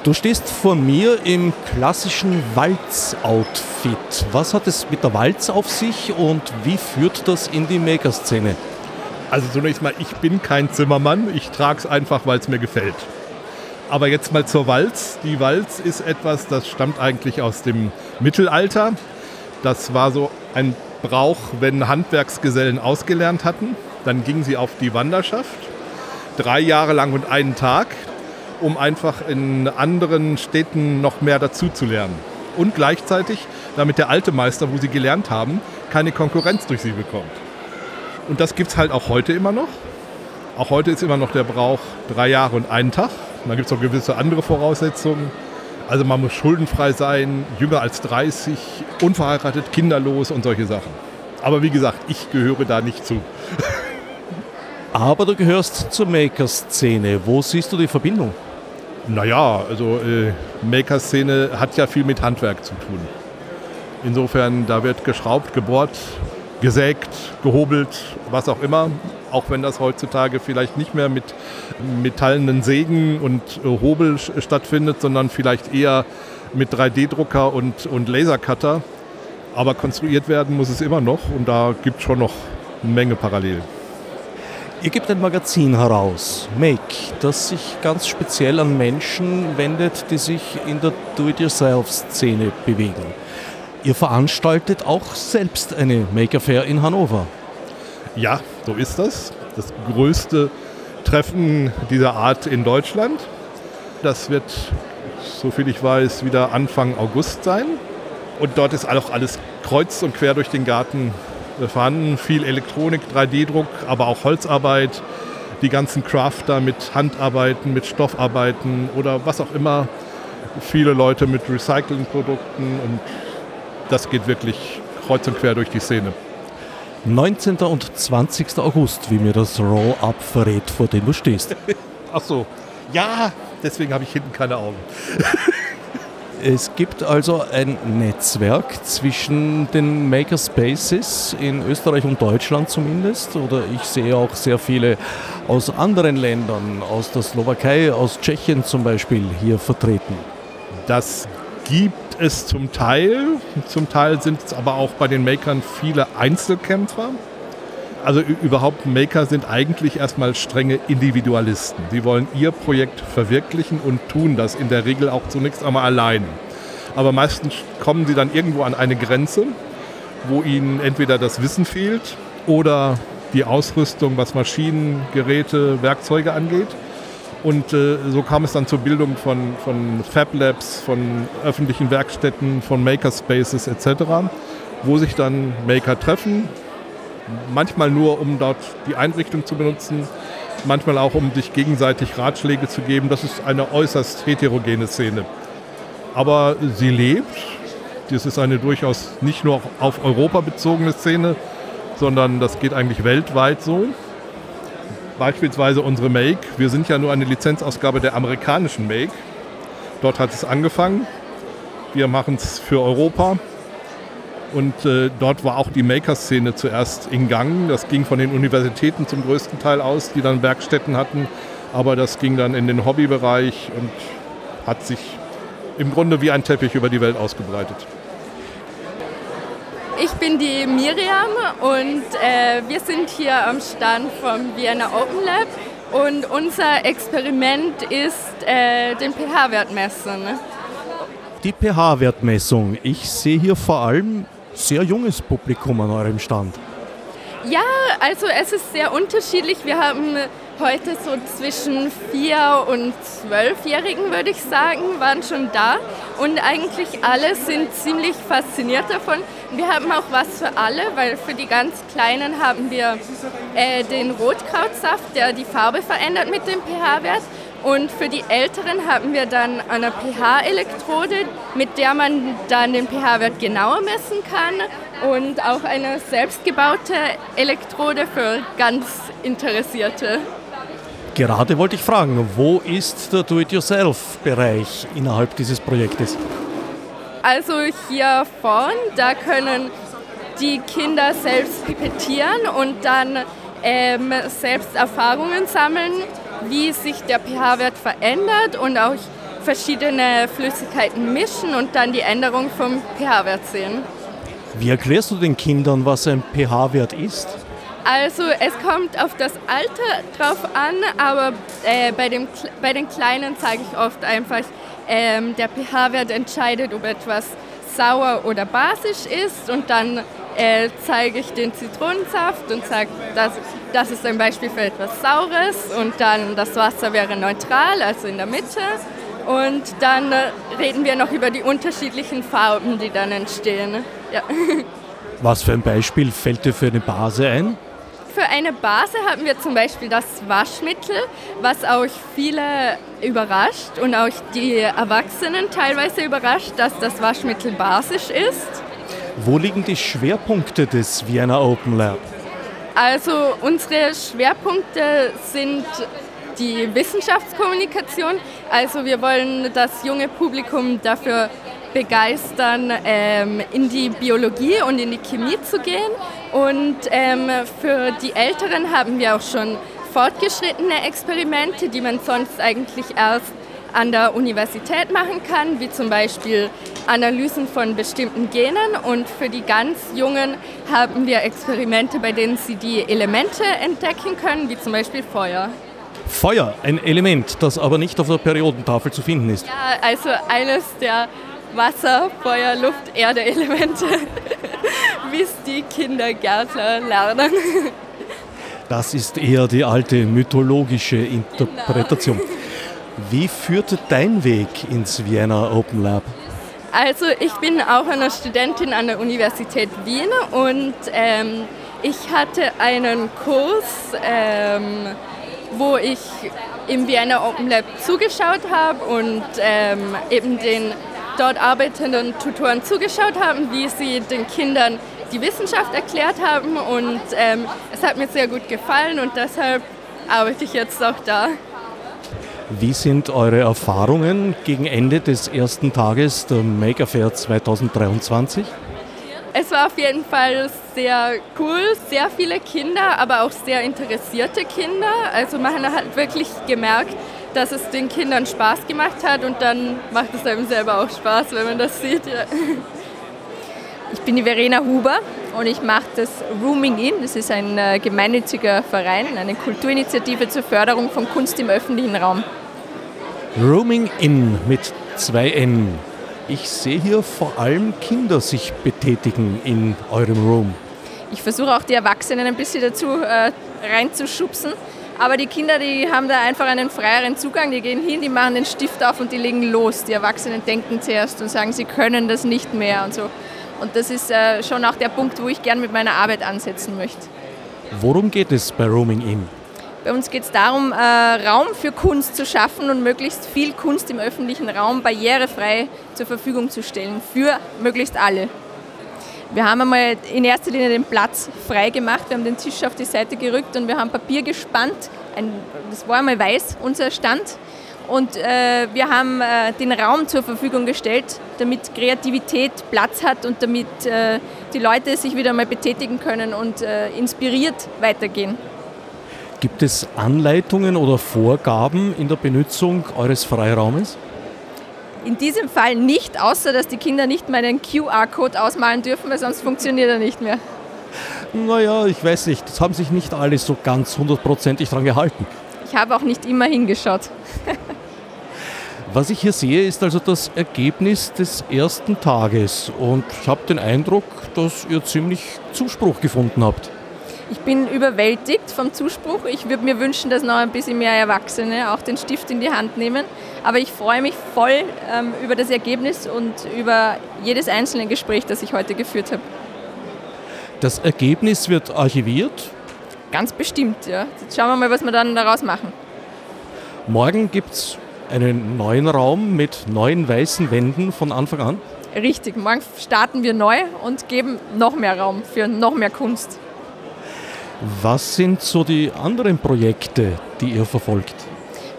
Du stehst vor mir im klassischen Walz-Outfit. Was hat es mit der Walz auf sich und wie führt das in die Maker-Szene? Also zunächst mal, ich bin kein Zimmermann, ich trage es einfach, weil es mir gefällt. Aber jetzt mal zur Walz. Die Walz ist etwas, das stammt eigentlich aus dem Mittelalter. Das war so ein Brauch, wenn Handwerksgesellen ausgelernt hatten. Dann ging sie auf die Wanderschaft, drei Jahre lang und einen Tag, um einfach in anderen Städten noch mehr dazu zu lernen. Und gleichzeitig, damit der alte Meister, wo sie gelernt haben, keine Konkurrenz durch sie bekommt. Und das gibt es halt auch heute immer noch. Auch heute ist immer noch der Brauch drei Jahre und einen Tag. dann gibt es auch gewisse andere Voraussetzungen. Also man muss schuldenfrei sein, jünger als 30, unverheiratet, kinderlos und solche Sachen. Aber wie gesagt, ich gehöre da nicht zu. Aber du gehörst zur Maker-Szene. Wo siehst du die Verbindung? Naja, also äh, Maker-Szene hat ja viel mit Handwerk zu tun. Insofern, da wird geschraubt, gebohrt, gesägt, gehobelt, was auch immer. Auch wenn das heutzutage vielleicht nicht mehr mit metallenen Sägen und äh, Hobel stattfindet, sondern vielleicht eher mit 3D-Drucker und, und Lasercutter. Aber konstruiert werden muss es immer noch und da gibt es schon noch eine Menge Parallelen. Ihr gebt ein Magazin heraus, Make, das sich ganz speziell an Menschen wendet, die sich in der Do-it-yourself-Szene bewegen. Ihr veranstaltet auch selbst eine Maker Fair in Hannover. Ja, so ist das. Das größte Treffen dieser Art in Deutschland. Das wird, soviel ich weiß, wieder Anfang August sein. Und dort ist auch alles kreuz und quer durch den Garten vorhanden. Viel Elektronik, 3D-Druck, aber auch Holzarbeit. Die ganzen Crafter mit Handarbeiten, mit Stoffarbeiten oder was auch immer. Viele Leute mit Recyclingprodukten und das geht wirklich kreuz und quer durch die Szene. 19. und 20. August, wie mir das Roll-Up verrät, vor dem du stehst. Ach so, ja, deswegen habe ich hinten keine Augen. es gibt also ein Netzwerk zwischen den Makerspaces in Österreich und Deutschland zumindest. Oder ich sehe auch sehr viele aus anderen Ländern, aus der Slowakei, aus Tschechien zum Beispiel, hier vertreten. Das gibt es zum Teil. Zum Teil sind es aber auch bei den Makern viele Einzelkämpfer. Also überhaupt Maker sind eigentlich erstmal strenge Individualisten. Sie wollen ihr Projekt verwirklichen und tun das in der Regel auch zunächst einmal allein. Aber meistens kommen sie dann irgendwo an eine Grenze, wo ihnen entweder das Wissen fehlt oder die Ausrüstung, was Maschinen, Geräte, Werkzeuge angeht. Und äh, so kam es dann zur Bildung von, von Fab Labs, von öffentlichen Werkstätten, von Makerspaces etc., wo sich dann Maker treffen. Manchmal nur, um dort die Einrichtung zu benutzen, manchmal auch, um sich gegenseitig Ratschläge zu geben. Das ist eine äußerst heterogene Szene. Aber sie lebt. Das ist eine durchaus nicht nur auf Europa bezogene Szene, sondern das geht eigentlich weltweit so. Beispielsweise unsere Make. Wir sind ja nur eine Lizenzausgabe der amerikanischen Make. Dort hat es angefangen. Wir machen es für Europa. Und äh, dort war auch die Maker-Szene zuerst in Gang. Das ging von den Universitäten zum größten Teil aus, die dann Werkstätten hatten. Aber das ging dann in den Hobbybereich und hat sich im Grunde wie ein Teppich über die Welt ausgebreitet. Ich bin die Miriam und äh, wir sind hier am Stand vom Vienna Open Lab und unser Experiment ist äh, den pH-Wert messen. Die pH-Wertmessung. Ich sehe hier vor allem sehr junges Publikum an eurem Stand. Ja, also es ist sehr unterschiedlich. Wir haben heute so zwischen vier und zwölfjährigen, würde ich sagen, waren schon da und eigentlich alle sind ziemlich fasziniert davon. Wir haben auch was für alle, weil für die ganz Kleinen haben wir äh, den Rotkrautsaft, der die Farbe verändert mit dem pH-Wert. Und für die Älteren haben wir dann eine pH-Elektrode, mit der man dann den pH-Wert genauer messen kann und auch eine selbstgebaute Elektrode für ganz Interessierte. Gerade wollte ich fragen, wo ist der Do-it-yourself-Bereich innerhalb dieses Projektes? Also hier vorn, da können die Kinder selbst pipettieren und dann ähm, selbst Erfahrungen sammeln, wie sich der pH-Wert verändert und auch verschiedene Flüssigkeiten mischen und dann die Änderung vom pH-Wert sehen. Wie erklärst du den Kindern, was ein pH-Wert ist? Also es kommt auf das Alter drauf an, aber äh, bei, dem, bei den Kleinen zeige ich oft einfach, ähm, der pH-Wert entscheidet, ob etwas sauer oder basisch ist und dann äh, zeige ich den Zitronensaft und sage, dass das ist ein Beispiel für etwas Saures und dann das Wasser wäre neutral, also in der Mitte. Und dann äh, reden wir noch über die unterschiedlichen Farben, die dann entstehen. Ja. Was für ein Beispiel fällt dir für eine Base ein? Für eine Base haben wir zum Beispiel das Waschmittel, was auch viele überrascht und auch die Erwachsenen teilweise überrascht, dass das Waschmittel basisch ist. Wo liegen die Schwerpunkte des Vienna Open Lab? Also unsere Schwerpunkte sind die Wissenschaftskommunikation. Also wir wollen das junge Publikum dafür begeistern, ähm, in die Biologie und in die Chemie zu gehen. Und ähm, für die Älteren haben wir auch schon fortgeschrittene Experimente, die man sonst eigentlich erst an der Universität machen kann, wie zum Beispiel Analysen von bestimmten Genen. Und für die ganz Jungen haben wir Experimente, bei denen sie die Elemente entdecken können, wie zum Beispiel Feuer. Feuer, ein Element, das aber nicht auf der Periodentafel zu finden ist. Ja, also eines der Wasser, Feuer, Luft, Erde Es die Kindergärtler lernen. Das ist eher die alte mythologische Interpretation. Genau. Wie führte dein Weg ins Vienna Open Lab? Also ich bin auch eine Studentin an der Universität Wien und ähm, ich hatte einen Kurs, ähm, wo ich im Vienna Open Lab zugeschaut habe und ähm, eben den dort arbeitenden Tutoren zugeschaut haben, wie sie den Kindern die Wissenschaft erklärt haben und ähm, es hat mir sehr gut gefallen und deshalb arbeite ich jetzt auch da. Wie sind eure Erfahrungen gegen Ende des ersten Tages der Maker Fair 2023? Es war auf jeden Fall sehr cool, sehr viele Kinder, aber auch sehr interessierte Kinder. Also man hat wirklich gemerkt, dass es den Kindern Spaß gemacht hat und dann macht es einem selber auch Spaß, wenn man das sieht. Ja. Ich bin die Verena Huber und ich mache das Rooming In. Das ist ein äh, gemeinnütziger Verein, eine Kulturinitiative zur Förderung von Kunst im öffentlichen Raum. Rooming In mit zwei N. Ich sehe hier vor allem Kinder sich betätigen in eurem Room. Ich versuche auch die Erwachsenen ein bisschen dazu äh, reinzuschubsen. Aber die Kinder, die haben da einfach einen freieren Zugang. Die gehen hin, die machen den Stift auf und die legen los. Die Erwachsenen denken zuerst und sagen, sie können das nicht mehr und so. Und das ist äh, schon auch der Punkt, wo ich gern mit meiner Arbeit ansetzen möchte. Worum geht es bei Roaming In? Bei uns geht es darum, äh, Raum für Kunst zu schaffen und möglichst viel Kunst im öffentlichen Raum barrierefrei zur Verfügung zu stellen, für möglichst alle. Wir haben einmal in erster Linie den Platz frei gemacht, wir haben den Tisch auf die Seite gerückt und wir haben Papier gespannt. Ein, das war einmal weiß, unser Stand. Und äh, wir haben äh, den Raum zur Verfügung gestellt, damit Kreativität Platz hat und damit äh, die Leute sich wieder mal betätigen können und äh, inspiriert weitergehen. Gibt es Anleitungen oder Vorgaben in der Benutzung eures Freiraumes? In diesem Fall nicht, außer dass die Kinder nicht mal einen QR-Code ausmalen dürfen, weil sonst funktioniert er nicht mehr. Naja, ich weiß nicht, das haben sich nicht alle so ganz hundertprozentig dran gehalten. Ich habe auch nicht immer hingeschaut. Was ich hier sehe, ist also das Ergebnis des ersten Tages und ich habe den Eindruck, dass ihr ziemlich Zuspruch gefunden habt. Ich bin überwältigt vom Zuspruch. Ich würde mir wünschen, dass noch ein bisschen mehr Erwachsene auch den Stift in die Hand nehmen. Aber ich freue mich voll ähm, über das Ergebnis und über jedes einzelne Gespräch, das ich heute geführt habe. Das Ergebnis wird archiviert? Ganz bestimmt, ja. Jetzt schauen wir mal, was wir dann daraus machen. Morgen gibt es einen neuen Raum mit neuen weißen Wänden von Anfang an? Richtig, morgen starten wir neu und geben noch mehr Raum für noch mehr Kunst. Was sind so die anderen Projekte, die ihr verfolgt?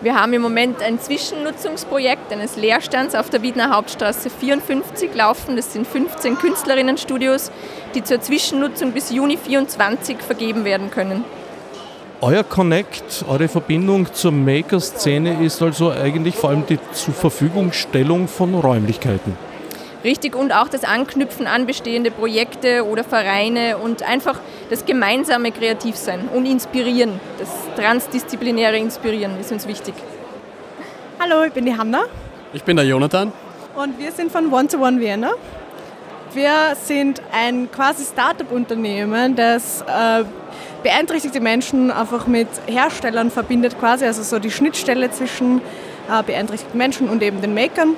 Wir haben im Moment ein Zwischennutzungsprojekt eines Lehrstands auf der Wiener Hauptstraße 54 laufen. Das sind 15 Künstlerinnenstudios, die zur Zwischennutzung bis Juni 2024 vergeben werden können. Euer Connect, eure Verbindung zur Maker-Szene ist also eigentlich vor allem die Zurverfügungstellung von Räumlichkeiten. Richtig und auch das Anknüpfen an bestehende Projekte oder Vereine und einfach das gemeinsame Kreativsein und Inspirieren, das transdisziplinäre Inspirieren ist uns wichtig. Hallo, ich bin die Hanna. Ich bin der Jonathan. Und wir sind von One to One Vienna. Wir sind ein quasi Startup-Unternehmen, das äh, beeinträchtigte Menschen einfach mit Herstellern verbindet, quasi, also so die Schnittstelle zwischen äh, beeinträchtigten Menschen und eben den Makern.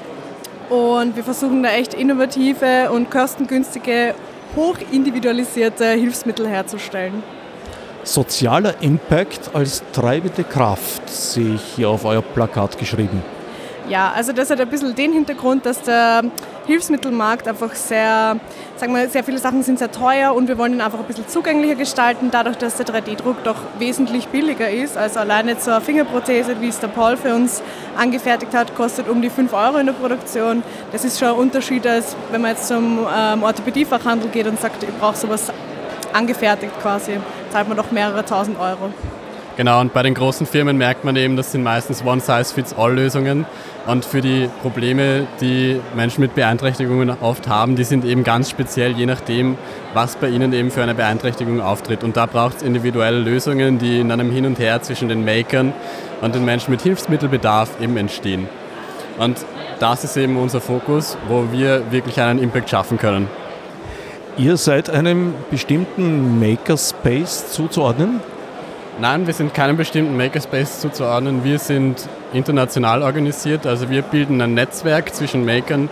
Und wir versuchen da echt innovative und kostengünstige, hochindividualisierte Hilfsmittel herzustellen. Sozialer Impact als treibende Kraft sehe ich hier auf euer Plakat geschrieben. Ja, also das hat ein bisschen den Hintergrund, dass der Hilfsmittelmarkt einfach sehr, sagen wir, sehr viele Sachen sind sehr teuer und wir wollen ihn einfach ein bisschen zugänglicher gestalten, dadurch, dass der 3D-Druck doch wesentlich billiger ist. Also alleine eine Fingerprothese, wie es der Paul für uns angefertigt hat, kostet um die 5 Euro in der Produktion. Das ist schon ein Unterschied, als wenn man jetzt zum ähm, Orthopädiefachhandel geht und sagt, ich brauche sowas angefertigt quasi, zahlt man doch mehrere tausend Euro. Genau, und bei den großen Firmen merkt man eben, das sind meistens One-Size-Fits-All-Lösungen. Und für die Probleme, die Menschen mit Beeinträchtigungen oft haben, die sind eben ganz speziell, je nachdem, was bei ihnen eben für eine Beeinträchtigung auftritt. Und da braucht es individuelle Lösungen, die in einem Hin und Her zwischen den Makern und den Menschen mit Hilfsmittelbedarf eben entstehen. Und das ist eben unser Fokus, wo wir wirklich einen Impact schaffen können. Ihr seid einem bestimmten Makerspace zuzuordnen? Nein, wir sind keinem bestimmten Makerspace zuzuordnen. Wir sind international organisiert, also wir bilden ein Netzwerk zwischen Makern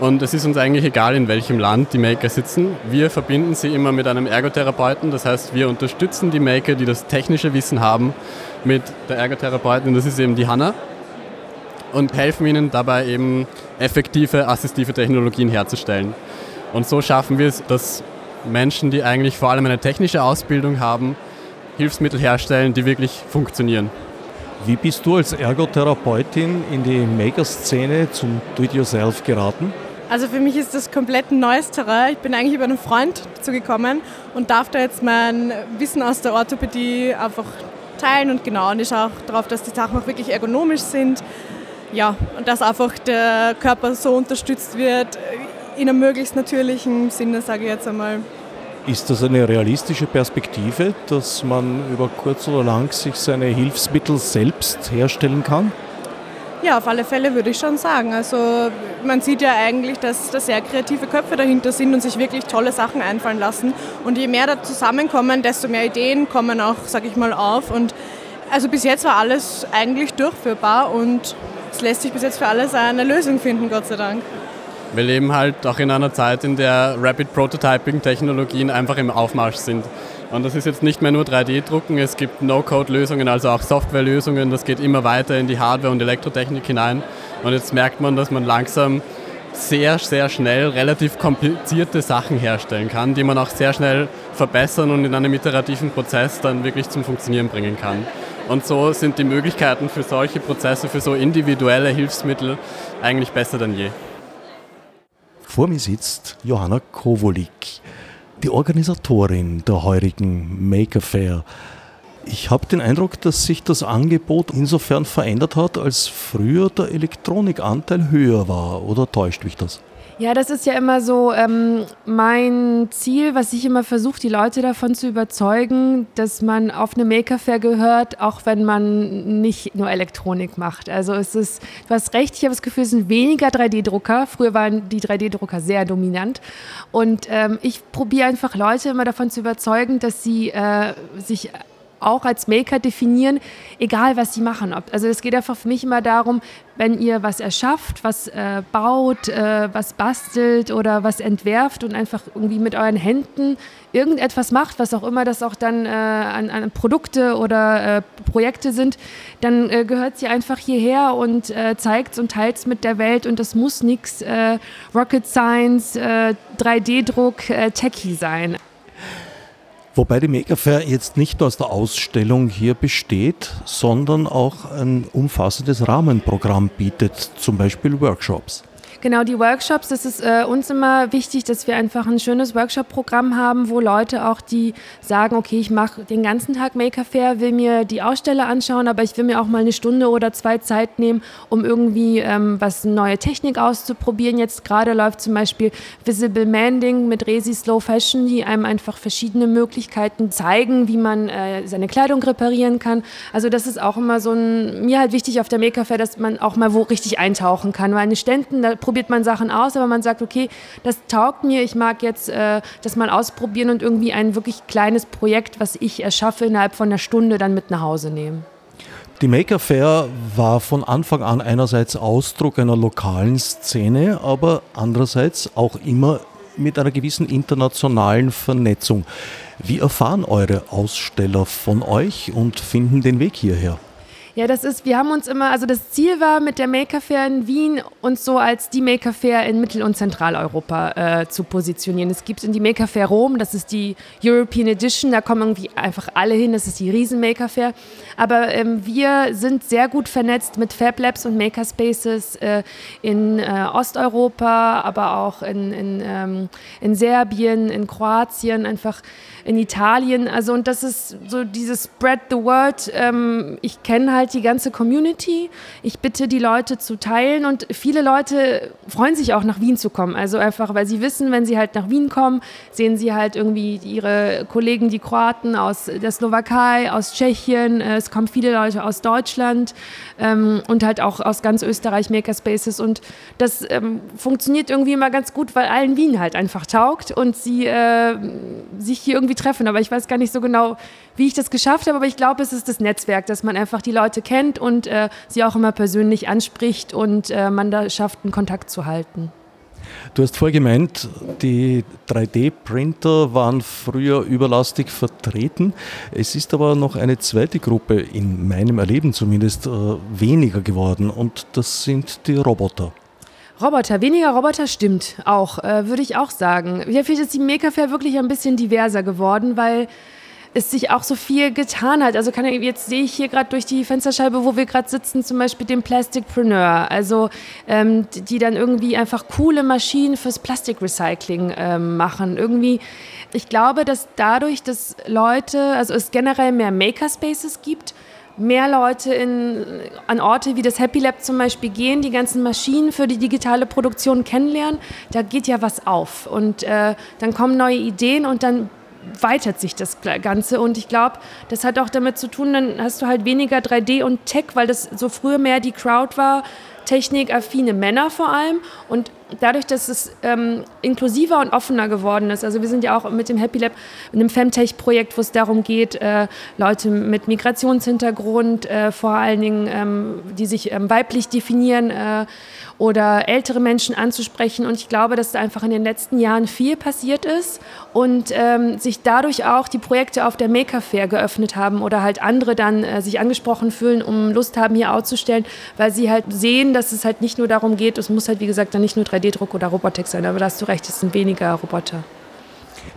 und es ist uns eigentlich egal, in welchem Land die Maker sitzen. Wir verbinden sie immer mit einem Ergotherapeuten, das heißt, wir unterstützen die Maker, die das technische Wissen haben, mit der Ergotherapeutin, das ist eben die Hanna, und helfen ihnen dabei eben effektive assistive Technologien herzustellen. Und so schaffen wir es, dass Menschen, die eigentlich vor allem eine technische Ausbildung haben, Hilfsmittel herstellen, die wirklich funktionieren. Wie bist du als Ergotherapeutin in die Maker-Szene zum Do-it-yourself geraten? Also für mich ist das komplett ein neues Terrain. Ich bin eigentlich über einen Freund dazu gekommen und darf da jetzt mein Wissen aus der Orthopädie einfach teilen und genau. Und ich schaue auch darauf, dass die Sachen auch wirklich ergonomisch sind. Ja, und dass einfach der Körper so unterstützt wird, in einem möglichst natürlichen Sinne, sage ich jetzt einmal. Ist das eine realistische Perspektive, dass man über kurz oder lang sich seine Hilfsmittel selbst herstellen kann? Ja, auf alle Fälle würde ich schon sagen. Also man sieht ja eigentlich, dass da sehr kreative Köpfe dahinter sind und sich wirklich tolle Sachen einfallen lassen. Und je mehr da zusammenkommen, desto mehr Ideen kommen auch, sage ich mal, auf. Und also bis jetzt war alles eigentlich durchführbar und es lässt sich bis jetzt für alles eine Lösung finden, Gott sei Dank. Wir leben halt auch in einer Zeit, in der Rapid Prototyping-Technologien einfach im Aufmarsch sind. Und das ist jetzt nicht mehr nur 3D-Drucken, es gibt No-Code-Lösungen, also auch Software-Lösungen. Das geht immer weiter in die Hardware- und Elektrotechnik hinein. Und jetzt merkt man, dass man langsam sehr, sehr schnell relativ komplizierte Sachen herstellen kann, die man auch sehr schnell verbessern und in einem iterativen Prozess dann wirklich zum Funktionieren bringen kann. Und so sind die Möglichkeiten für solche Prozesse, für so individuelle Hilfsmittel eigentlich besser denn je. Vor mir sitzt Johanna Kowolik, die Organisatorin der heurigen Maker Fair. Ich habe den Eindruck, dass sich das Angebot insofern verändert hat, als früher der Elektronikanteil höher war. Oder täuscht mich das? Ja, das ist ja immer so ähm, mein Ziel, was ich immer versuche, die Leute davon zu überzeugen, dass man auf eine Maker Fair gehört, auch wenn man nicht nur Elektronik macht. Also es ist, du hast recht, ich habe das Gefühl, es sind weniger 3D-Drucker. Früher waren die 3D-Drucker sehr dominant. Und ähm, ich probiere einfach Leute immer davon zu überzeugen, dass sie äh, sich auch als Maker definieren, egal was sie machen. Also es geht einfach für mich immer darum, wenn ihr was erschafft, was äh, baut, äh, was bastelt oder was entwerft und einfach irgendwie mit euren Händen irgendetwas macht, was auch immer das auch dann äh, an, an, Produkte oder äh, Projekte sind, dann äh, gehört sie einfach hierher und äh, zeigt und teilt es mit der Welt und das muss nichts Rocket Science, 3D-Druck, Techie sein. Wobei die Mega Fair jetzt nicht nur aus der Ausstellung hier besteht, sondern auch ein umfassendes Rahmenprogramm bietet, zum Beispiel Workshops. Genau, die Workshops, das ist äh, uns immer wichtig, dass wir einfach ein schönes Workshop-Programm haben, wo Leute auch, die sagen, okay, ich mache den ganzen Tag Maker Fair, will mir die Aussteller anschauen, aber ich will mir auch mal eine Stunde oder zwei Zeit nehmen, um irgendwie ähm, was neue Technik auszuprobieren. Jetzt gerade läuft zum Beispiel Visible Manding mit Resi Slow Fashion, die einem einfach verschiedene Möglichkeiten zeigen, wie man äh, seine Kleidung reparieren kann. Also das ist auch immer so ein, mir halt wichtig auf der Maker Fair, dass man auch mal wo richtig eintauchen kann, weil eine Ständen, da probiert man Sachen aus, aber man sagt, okay, das taugt mir, ich mag jetzt äh, das mal ausprobieren und irgendwie ein wirklich kleines Projekt, was ich erschaffe, innerhalb von einer Stunde dann mit nach Hause nehmen. Die Maker Fair war von Anfang an einerseits Ausdruck einer lokalen Szene, aber andererseits auch immer mit einer gewissen internationalen Vernetzung. Wie erfahren eure Aussteller von euch und finden den Weg hierher? Ja, das ist, wir haben uns immer, also das Ziel war mit der Maker Fair in Wien uns so als die Maker Fair in Mittel- und Zentraleuropa äh, zu positionieren. Es gibt in die Maker Fair Rom, das ist die European Edition, da kommen irgendwie einfach alle hin, das ist die riesen Maker Fair. Aber ähm, wir sind sehr gut vernetzt mit Fab Labs und Makerspaces äh, in äh, Osteuropa, aber auch in, in, ähm, in Serbien, in Kroatien, einfach in Italien. Also und das ist so dieses Spread the Word. Ähm, ich kenne halt die ganze Community. Ich bitte die Leute zu teilen und viele Leute freuen sich auch nach Wien zu kommen. Also einfach, weil sie wissen, wenn sie halt nach Wien kommen, sehen sie halt irgendwie ihre Kollegen, die Kroaten aus der Slowakei, aus Tschechien. Es kommen viele Leute aus Deutschland ähm, und halt auch aus ganz Österreich Makerspaces und das ähm, funktioniert irgendwie immer ganz gut, weil allen Wien halt einfach taugt und sie äh, sich hier irgendwie treffen. Aber ich weiß gar nicht so genau, wie ich das geschafft habe. Aber ich glaube, es ist das Netzwerk, dass man einfach die Leute kennt und äh, sie auch immer persönlich anspricht und äh, man da schafft, einen Kontakt zu halten. Du hast vorher gemeint, die 3D-Printer waren früher überlastig vertreten. Es ist aber noch eine zweite Gruppe, in meinem Erleben zumindest, äh, weniger geworden und das sind die Roboter. Roboter, weniger Roboter stimmt auch, äh, würde ich auch sagen. Ja, vielleicht ist die Maker Fair wirklich ein bisschen diverser geworden, weil es sich auch so viel getan hat. Also kann, jetzt sehe ich hier gerade durch die Fensterscheibe, wo wir gerade sitzen, zum Beispiel den Plasticpreneur. Also ähm, die dann irgendwie einfach coole Maschinen fürs Plastikrecycling ähm, machen. Irgendwie, ich glaube, dass dadurch, dass Leute, also es generell mehr Makerspaces gibt, mehr Leute in, an Orte wie das Happy Lab zum Beispiel gehen, die ganzen Maschinen für die digitale Produktion kennenlernen, da geht ja was auf. Und äh, dann kommen neue Ideen und dann weitert sich das Ganze. Und ich glaube, das hat auch damit zu tun, dann hast du halt weniger 3D und Tech, weil das so früher mehr die Crowd war, technikaffine Männer vor allem. Und dadurch, dass es ähm, inklusiver und offener geworden ist, also wir sind ja auch mit dem Happy Lab, einem Femtech-Projekt, wo es darum geht, äh, Leute mit Migrationshintergrund, äh, vor allen Dingen, ähm, die sich ähm, weiblich definieren äh, oder ältere Menschen anzusprechen. Und ich glaube, dass da einfach in den letzten Jahren viel passiert ist und ähm, sich dadurch auch die Projekte auf der Maker Fair geöffnet haben oder halt andere dann äh, sich angesprochen fühlen, um Lust haben, hier auszustellen, weil sie halt sehen, dass es halt nicht nur darum geht, es muss halt, wie gesagt, dann nicht nur 3D-Druck oder Robotik sein, aber da hast du recht, es sind weniger Roboter.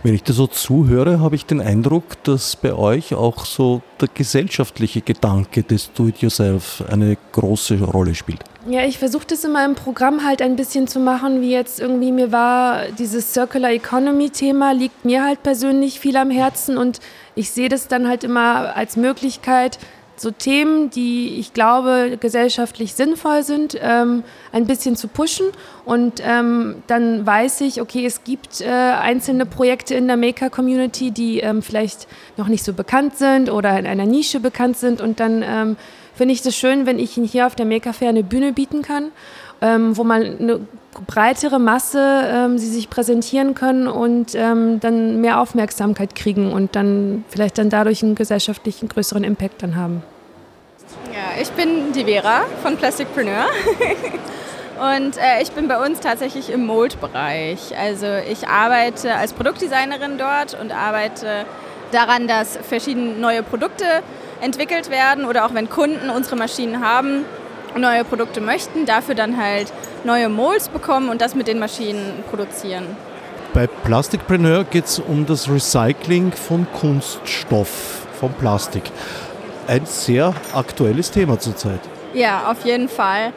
Wenn ich da so zuhöre, habe ich den Eindruck, dass bei euch auch so der gesellschaftliche Gedanke des Do-it-yourself eine große Rolle spielt. Ja, ich versuche das in meinem Programm halt ein bisschen zu machen, wie jetzt irgendwie mir war, dieses Circular Economy Thema liegt mir halt persönlich viel am Herzen und ich sehe das dann halt immer als Möglichkeit, so Themen, die ich glaube gesellschaftlich sinnvoll sind, ähm, ein bisschen zu pushen. Und ähm, dann weiß ich, okay, es gibt äh, einzelne Projekte in der Maker-Community, die ähm, vielleicht noch nicht so bekannt sind oder in einer Nische bekannt sind. Und dann ähm, finde ich es schön, wenn ich Ihnen hier auf der Maker Fair eine Bühne bieten kann, ähm, wo man eine breitere Masse ähm, sie sich präsentieren können und dann mehr Aufmerksamkeit kriegen und dann vielleicht dann dadurch einen gesellschaftlichen größeren Impact dann haben. Ja, ich bin die Vera von Plasticpreneur. Und äh, ich bin bei uns tatsächlich im Mold-Bereich. Also ich arbeite als Produktdesignerin dort und arbeite daran, dass verschiedene neue Produkte entwickelt werden oder auch wenn Kunden unsere Maschinen haben, neue Produkte möchten, dafür dann halt neue Molds bekommen und das mit den Maschinen produzieren. Bei Plasticpreneur geht es um das Recycling von Kunststoff, von Plastik ein sehr aktuelles Thema zurzeit. Ja, auf jeden Fall.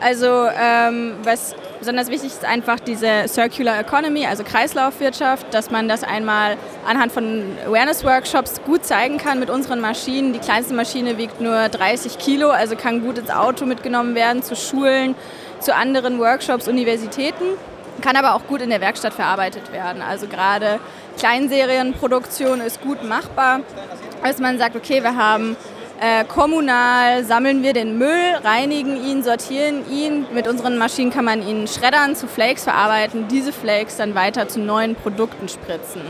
Also ähm, was besonders wichtig ist einfach diese Circular Economy, also Kreislaufwirtschaft, dass man das einmal anhand von Awareness-Workshops gut zeigen kann mit unseren Maschinen. Die kleinste Maschine wiegt nur 30 Kilo, also kann gut ins Auto mitgenommen werden, zu Schulen, zu anderen Workshops, Universitäten, kann aber auch gut in der Werkstatt verarbeitet werden. Also gerade Kleinserienproduktion ist gut machbar, als man sagt, okay, wir haben Äh, kommunal sammeln wir den Müll, reinigen ihn, sortieren ihn. Mit unseren Maschinen kann man ihn schreddern, zu Flakes verarbeiten, diese Flakes dann weiter zu neuen Produkten spritzen.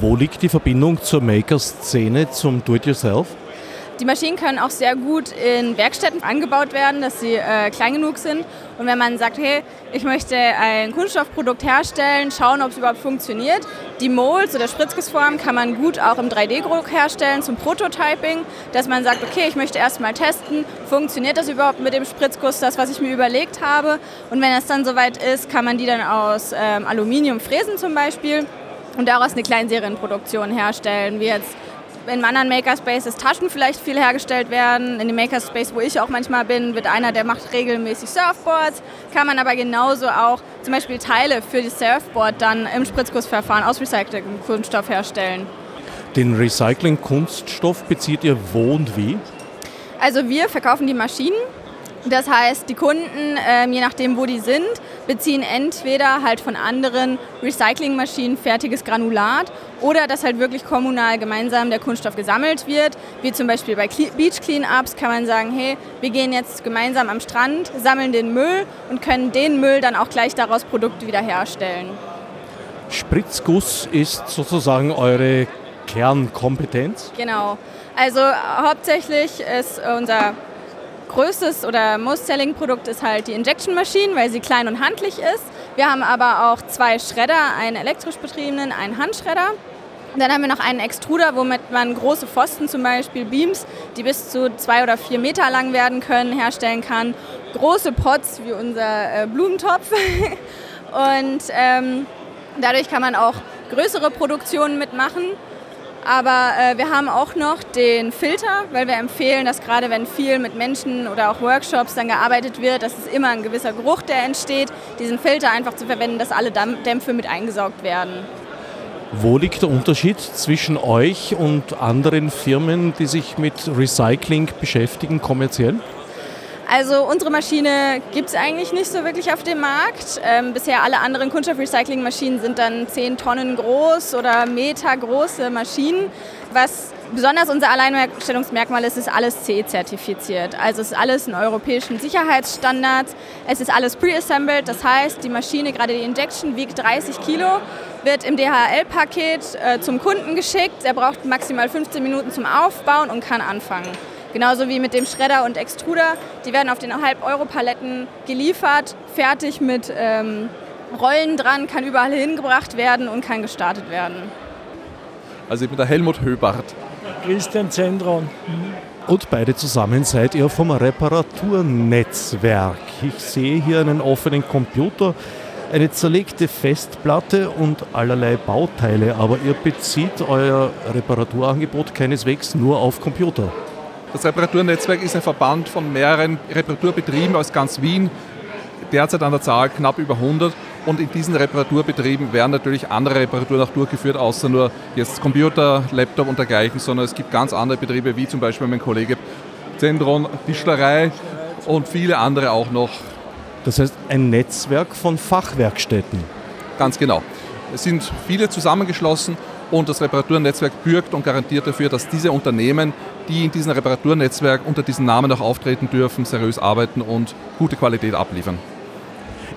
Wo liegt die Verbindung zur Maker-Szene, zum Do-it-yourself? Die Maschinen können auch sehr gut in Werkstätten angebaut werden, dass sie äh, klein genug sind. Und wenn man sagt, hey, ich möchte ein Kunststoffprodukt herstellen, schauen, ob es überhaupt funktioniert. Die Molds oder Spritzgussformen kann man gut auch im 3D-Druck herstellen zum Prototyping, dass man sagt, okay, ich möchte erstmal testen, funktioniert das überhaupt mit dem Spritzguss, das, was ich mir überlegt habe. Und wenn es dann soweit ist, kann man die dann aus ähm, Aluminium fräsen zum Beispiel und daraus eine Kleinserienproduktion herstellen, wie jetzt in anderen Makerspaces Taschen vielleicht viel hergestellt werden. In dem Makerspace, wo ich auch manchmal bin, wird einer, der macht regelmäßig Surfboards. Kann man aber genauso auch zum Beispiel Teile für die Surfboard dann im Spritzgussverfahren aus recyceltem Kunststoff herstellen. Den Recycling-Kunststoff bezieht ihr wo und wie? Also wir verkaufen die Maschinen das heißt, die Kunden, ähm, je nachdem wo die sind, beziehen entweder halt von anderen Recyclingmaschinen fertiges Granulat oder dass halt wirklich kommunal gemeinsam der Kunststoff gesammelt wird. Wie zum Beispiel bei Beach Cleanups kann man sagen, hey, wir gehen jetzt gemeinsam am Strand, sammeln den Müll und können den Müll dann auch gleich daraus Produkte wieder herstellen. Spritzguss ist sozusagen eure Kernkompetenz? Genau. Also hauptsächlich ist unser größtes oder most-selling-Produkt ist halt die Injection Machine, weil sie klein und handlich ist. Wir haben aber auch zwei Schredder, einen elektrisch betriebenen, einen Handschredder. Dann haben wir noch einen Extruder, womit man große Pfosten, zum Beispiel Beams, die bis zu zwei oder vier Meter lang werden können, herstellen kann. Große Pots wie unser äh, Blumentopf. und ähm, dadurch kann man auch größere Produktionen mitmachen. Aber äh, wir haben auch noch den Filter, weil wir empfehlen, dass gerade wenn viel mit Menschen oder auch Workshops dann gearbeitet wird, dass es immer ein gewisser Geruch, der entsteht, diesen Filter einfach zu verwenden, dass alle Dämpfe mit eingesaugt werden. Wo liegt der Unterschied zwischen euch und anderen Firmen, die sich mit Recycling beschäftigen, kommerziell? Also unsere Maschine gibt es eigentlich nicht so wirklich auf dem Markt. Ähm, bisher alle anderen Kunststoffrecycling-Maschinen sind dann 10 Tonnen groß oder Meter große Maschinen. Was besonders unser Alleinstellungsmerkmal ist, ist alles C-zertifiziert. Also es ist alles in europäischen Sicherheitsstandards. Es ist alles pre-assembled, das heißt, die Maschine, gerade die Injection, wiegt 30 Kilo, wird im DHL-Paket äh, zum Kunden geschickt. Er braucht maximal 15 Minuten zum Aufbauen und kann anfangen. Genauso wie mit dem Schredder und Extruder. Die werden auf den Halb-Euro-Paletten geliefert, fertig mit ähm, Rollen dran, kann überall hingebracht werden und kann gestartet werden. Also ich bin der Helmut Höbart. Christian Zendron. Und beide zusammen seid ihr vom Reparaturnetzwerk. Ich sehe hier einen offenen Computer, eine zerlegte Festplatte und allerlei Bauteile, aber ihr bezieht euer Reparaturangebot keineswegs nur auf Computer. Das Reparaturnetzwerk ist ein Verband von mehreren Reparaturbetrieben aus ganz Wien, derzeit an der Zahl knapp über 100. Und in diesen Reparaturbetrieben werden natürlich andere Reparaturen auch durchgeführt, außer nur jetzt Computer, Laptop und dergleichen, sondern es gibt ganz andere Betriebe, wie zum Beispiel mein Kollege Zentron, Tischlerei und viele andere auch noch. Das heißt ein Netzwerk von Fachwerkstätten. Ganz genau. Es sind viele zusammengeschlossen und das Reparaturnetzwerk bürgt und garantiert dafür, dass diese Unternehmen, die in diesem Reparaturnetzwerk unter diesem Namen auch auftreten dürfen, seriös arbeiten und gute Qualität abliefern.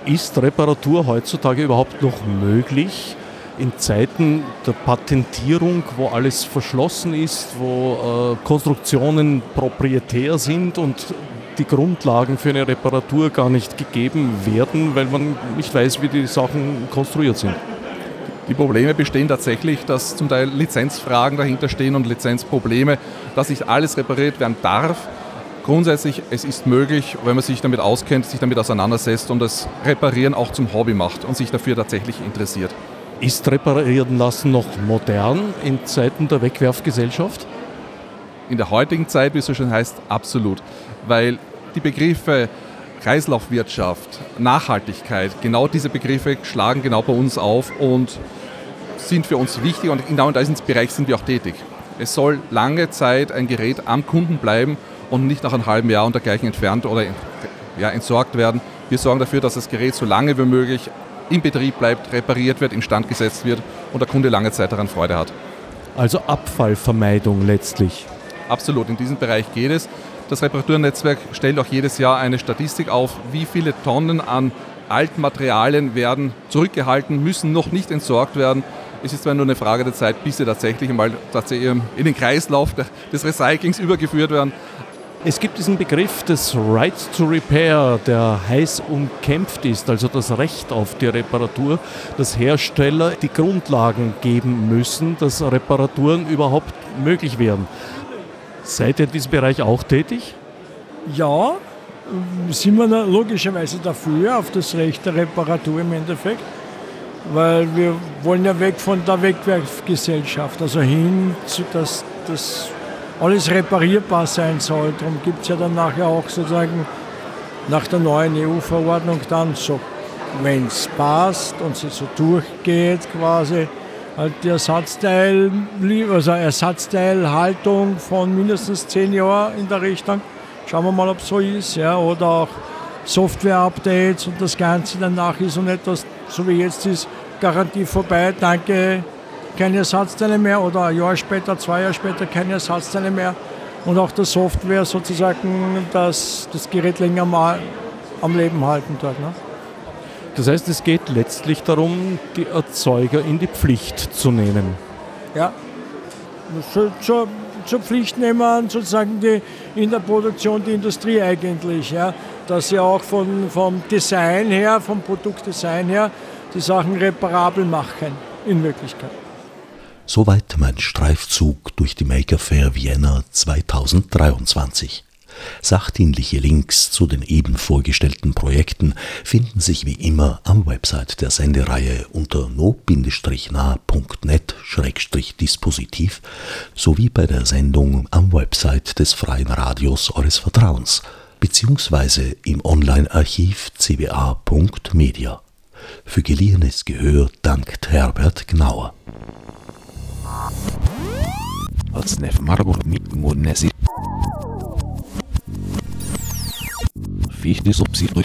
Ist Reparatur heutzutage überhaupt noch möglich? In Zeiten der Patentierung, wo alles verschlossen ist, wo äh, Konstruktionen proprietär sind und die Grundlagen für eine Reparatur gar nicht gegeben werden, weil man nicht weiß, wie die Sachen konstruiert sind. Die Probleme bestehen tatsächlich, dass zum Teil Lizenzfragen dahinter stehen und Lizenzprobleme, dass nicht alles repariert werden darf. Grundsätzlich, es ist möglich, wenn man sich damit auskennt, sich damit auseinandersetzt und das Reparieren auch zum Hobby macht und sich dafür tatsächlich interessiert. Ist Reparieren lassen noch modern in Zeiten der Wegwerfgesellschaft? In der heutigen Zeit, wie es so schön heißt, absolut. Weil die Begriffe Kreislaufwirtschaft, Nachhaltigkeit, genau diese Begriffe schlagen genau bei uns auf und sind für uns wichtig und genau in diesem Bereich sind wir auch tätig. Es soll lange Zeit ein Gerät am Kunden bleiben und nicht nach einem halben Jahr und dergleichen entfernt oder ja, entsorgt werden. Wir sorgen dafür, dass das Gerät so lange wie möglich im Betrieb bleibt, repariert wird, instand gesetzt wird und der Kunde lange Zeit daran Freude hat. Also Abfallvermeidung letztlich. Absolut, in diesem Bereich geht es. Das Reparaturnetzwerk stellt auch jedes Jahr eine Statistik auf, wie viele Tonnen an Altmaterialien werden zurückgehalten, müssen noch nicht entsorgt werden. Es ist zwar nur eine Frage der Zeit, bis sie tatsächlich einmal tatsächlich in den Kreislauf des Recyclings übergeführt werden. Es gibt diesen Begriff des Right to Repair, der heiß umkämpft ist, also das Recht auf die Reparatur, dass Hersteller die Grundlagen geben müssen, dass Reparaturen überhaupt möglich werden. Seid ihr in diesem Bereich auch tätig? Ja, sind wir logischerweise dafür, auf das Recht der Reparatur im Endeffekt, weil wir wollen ja weg von der Wegwerfgesellschaft, also hin zu dass das alles reparierbar sein soll. Darum gibt es ja dann nachher auch sozusagen nach der neuen EU-Verordnung dann so, wenn es passt und sie so durchgeht quasi, die Ersatzteil, also Ersatzteilhaltung von mindestens zehn Jahren in der Richtung. Schauen wir mal, ob es so ist. Ja, oder auch Software-Updates und das Ganze danach ist und etwas, so wie jetzt ist, Garantie vorbei, danke, keine Ersatzteile mehr oder ein Jahr später, zwei Jahre später keine Ersatzteile mehr. Und auch der Software sozusagen, dass das Gerät länger mal am Leben halten dort. Ne? Das heißt, es geht letztlich darum, die Erzeuger in die Pflicht zu nehmen. Ja, zur, zur, zur Pflicht nehmen sozusagen die, in der Produktion die Industrie eigentlich. Ja? Dass sie auch von, vom Design her, vom Produktdesign her, die Sachen reparabel machen in Wirklichkeit. Soweit mein Streifzug durch die Maker Fair Vienna 2023. Sachdienliche Links zu den eben vorgestellten Projekten finden sich wie immer am Website der Sendereihe unter no-na.net-dispositiv sowie bei der Sendung am Website des Freien Radios eures Vertrauens beziehungsweise im Online-Archiv cba.media. Für geliehenes Gehör dankt Herbert Gnauer. fiz de subsídio do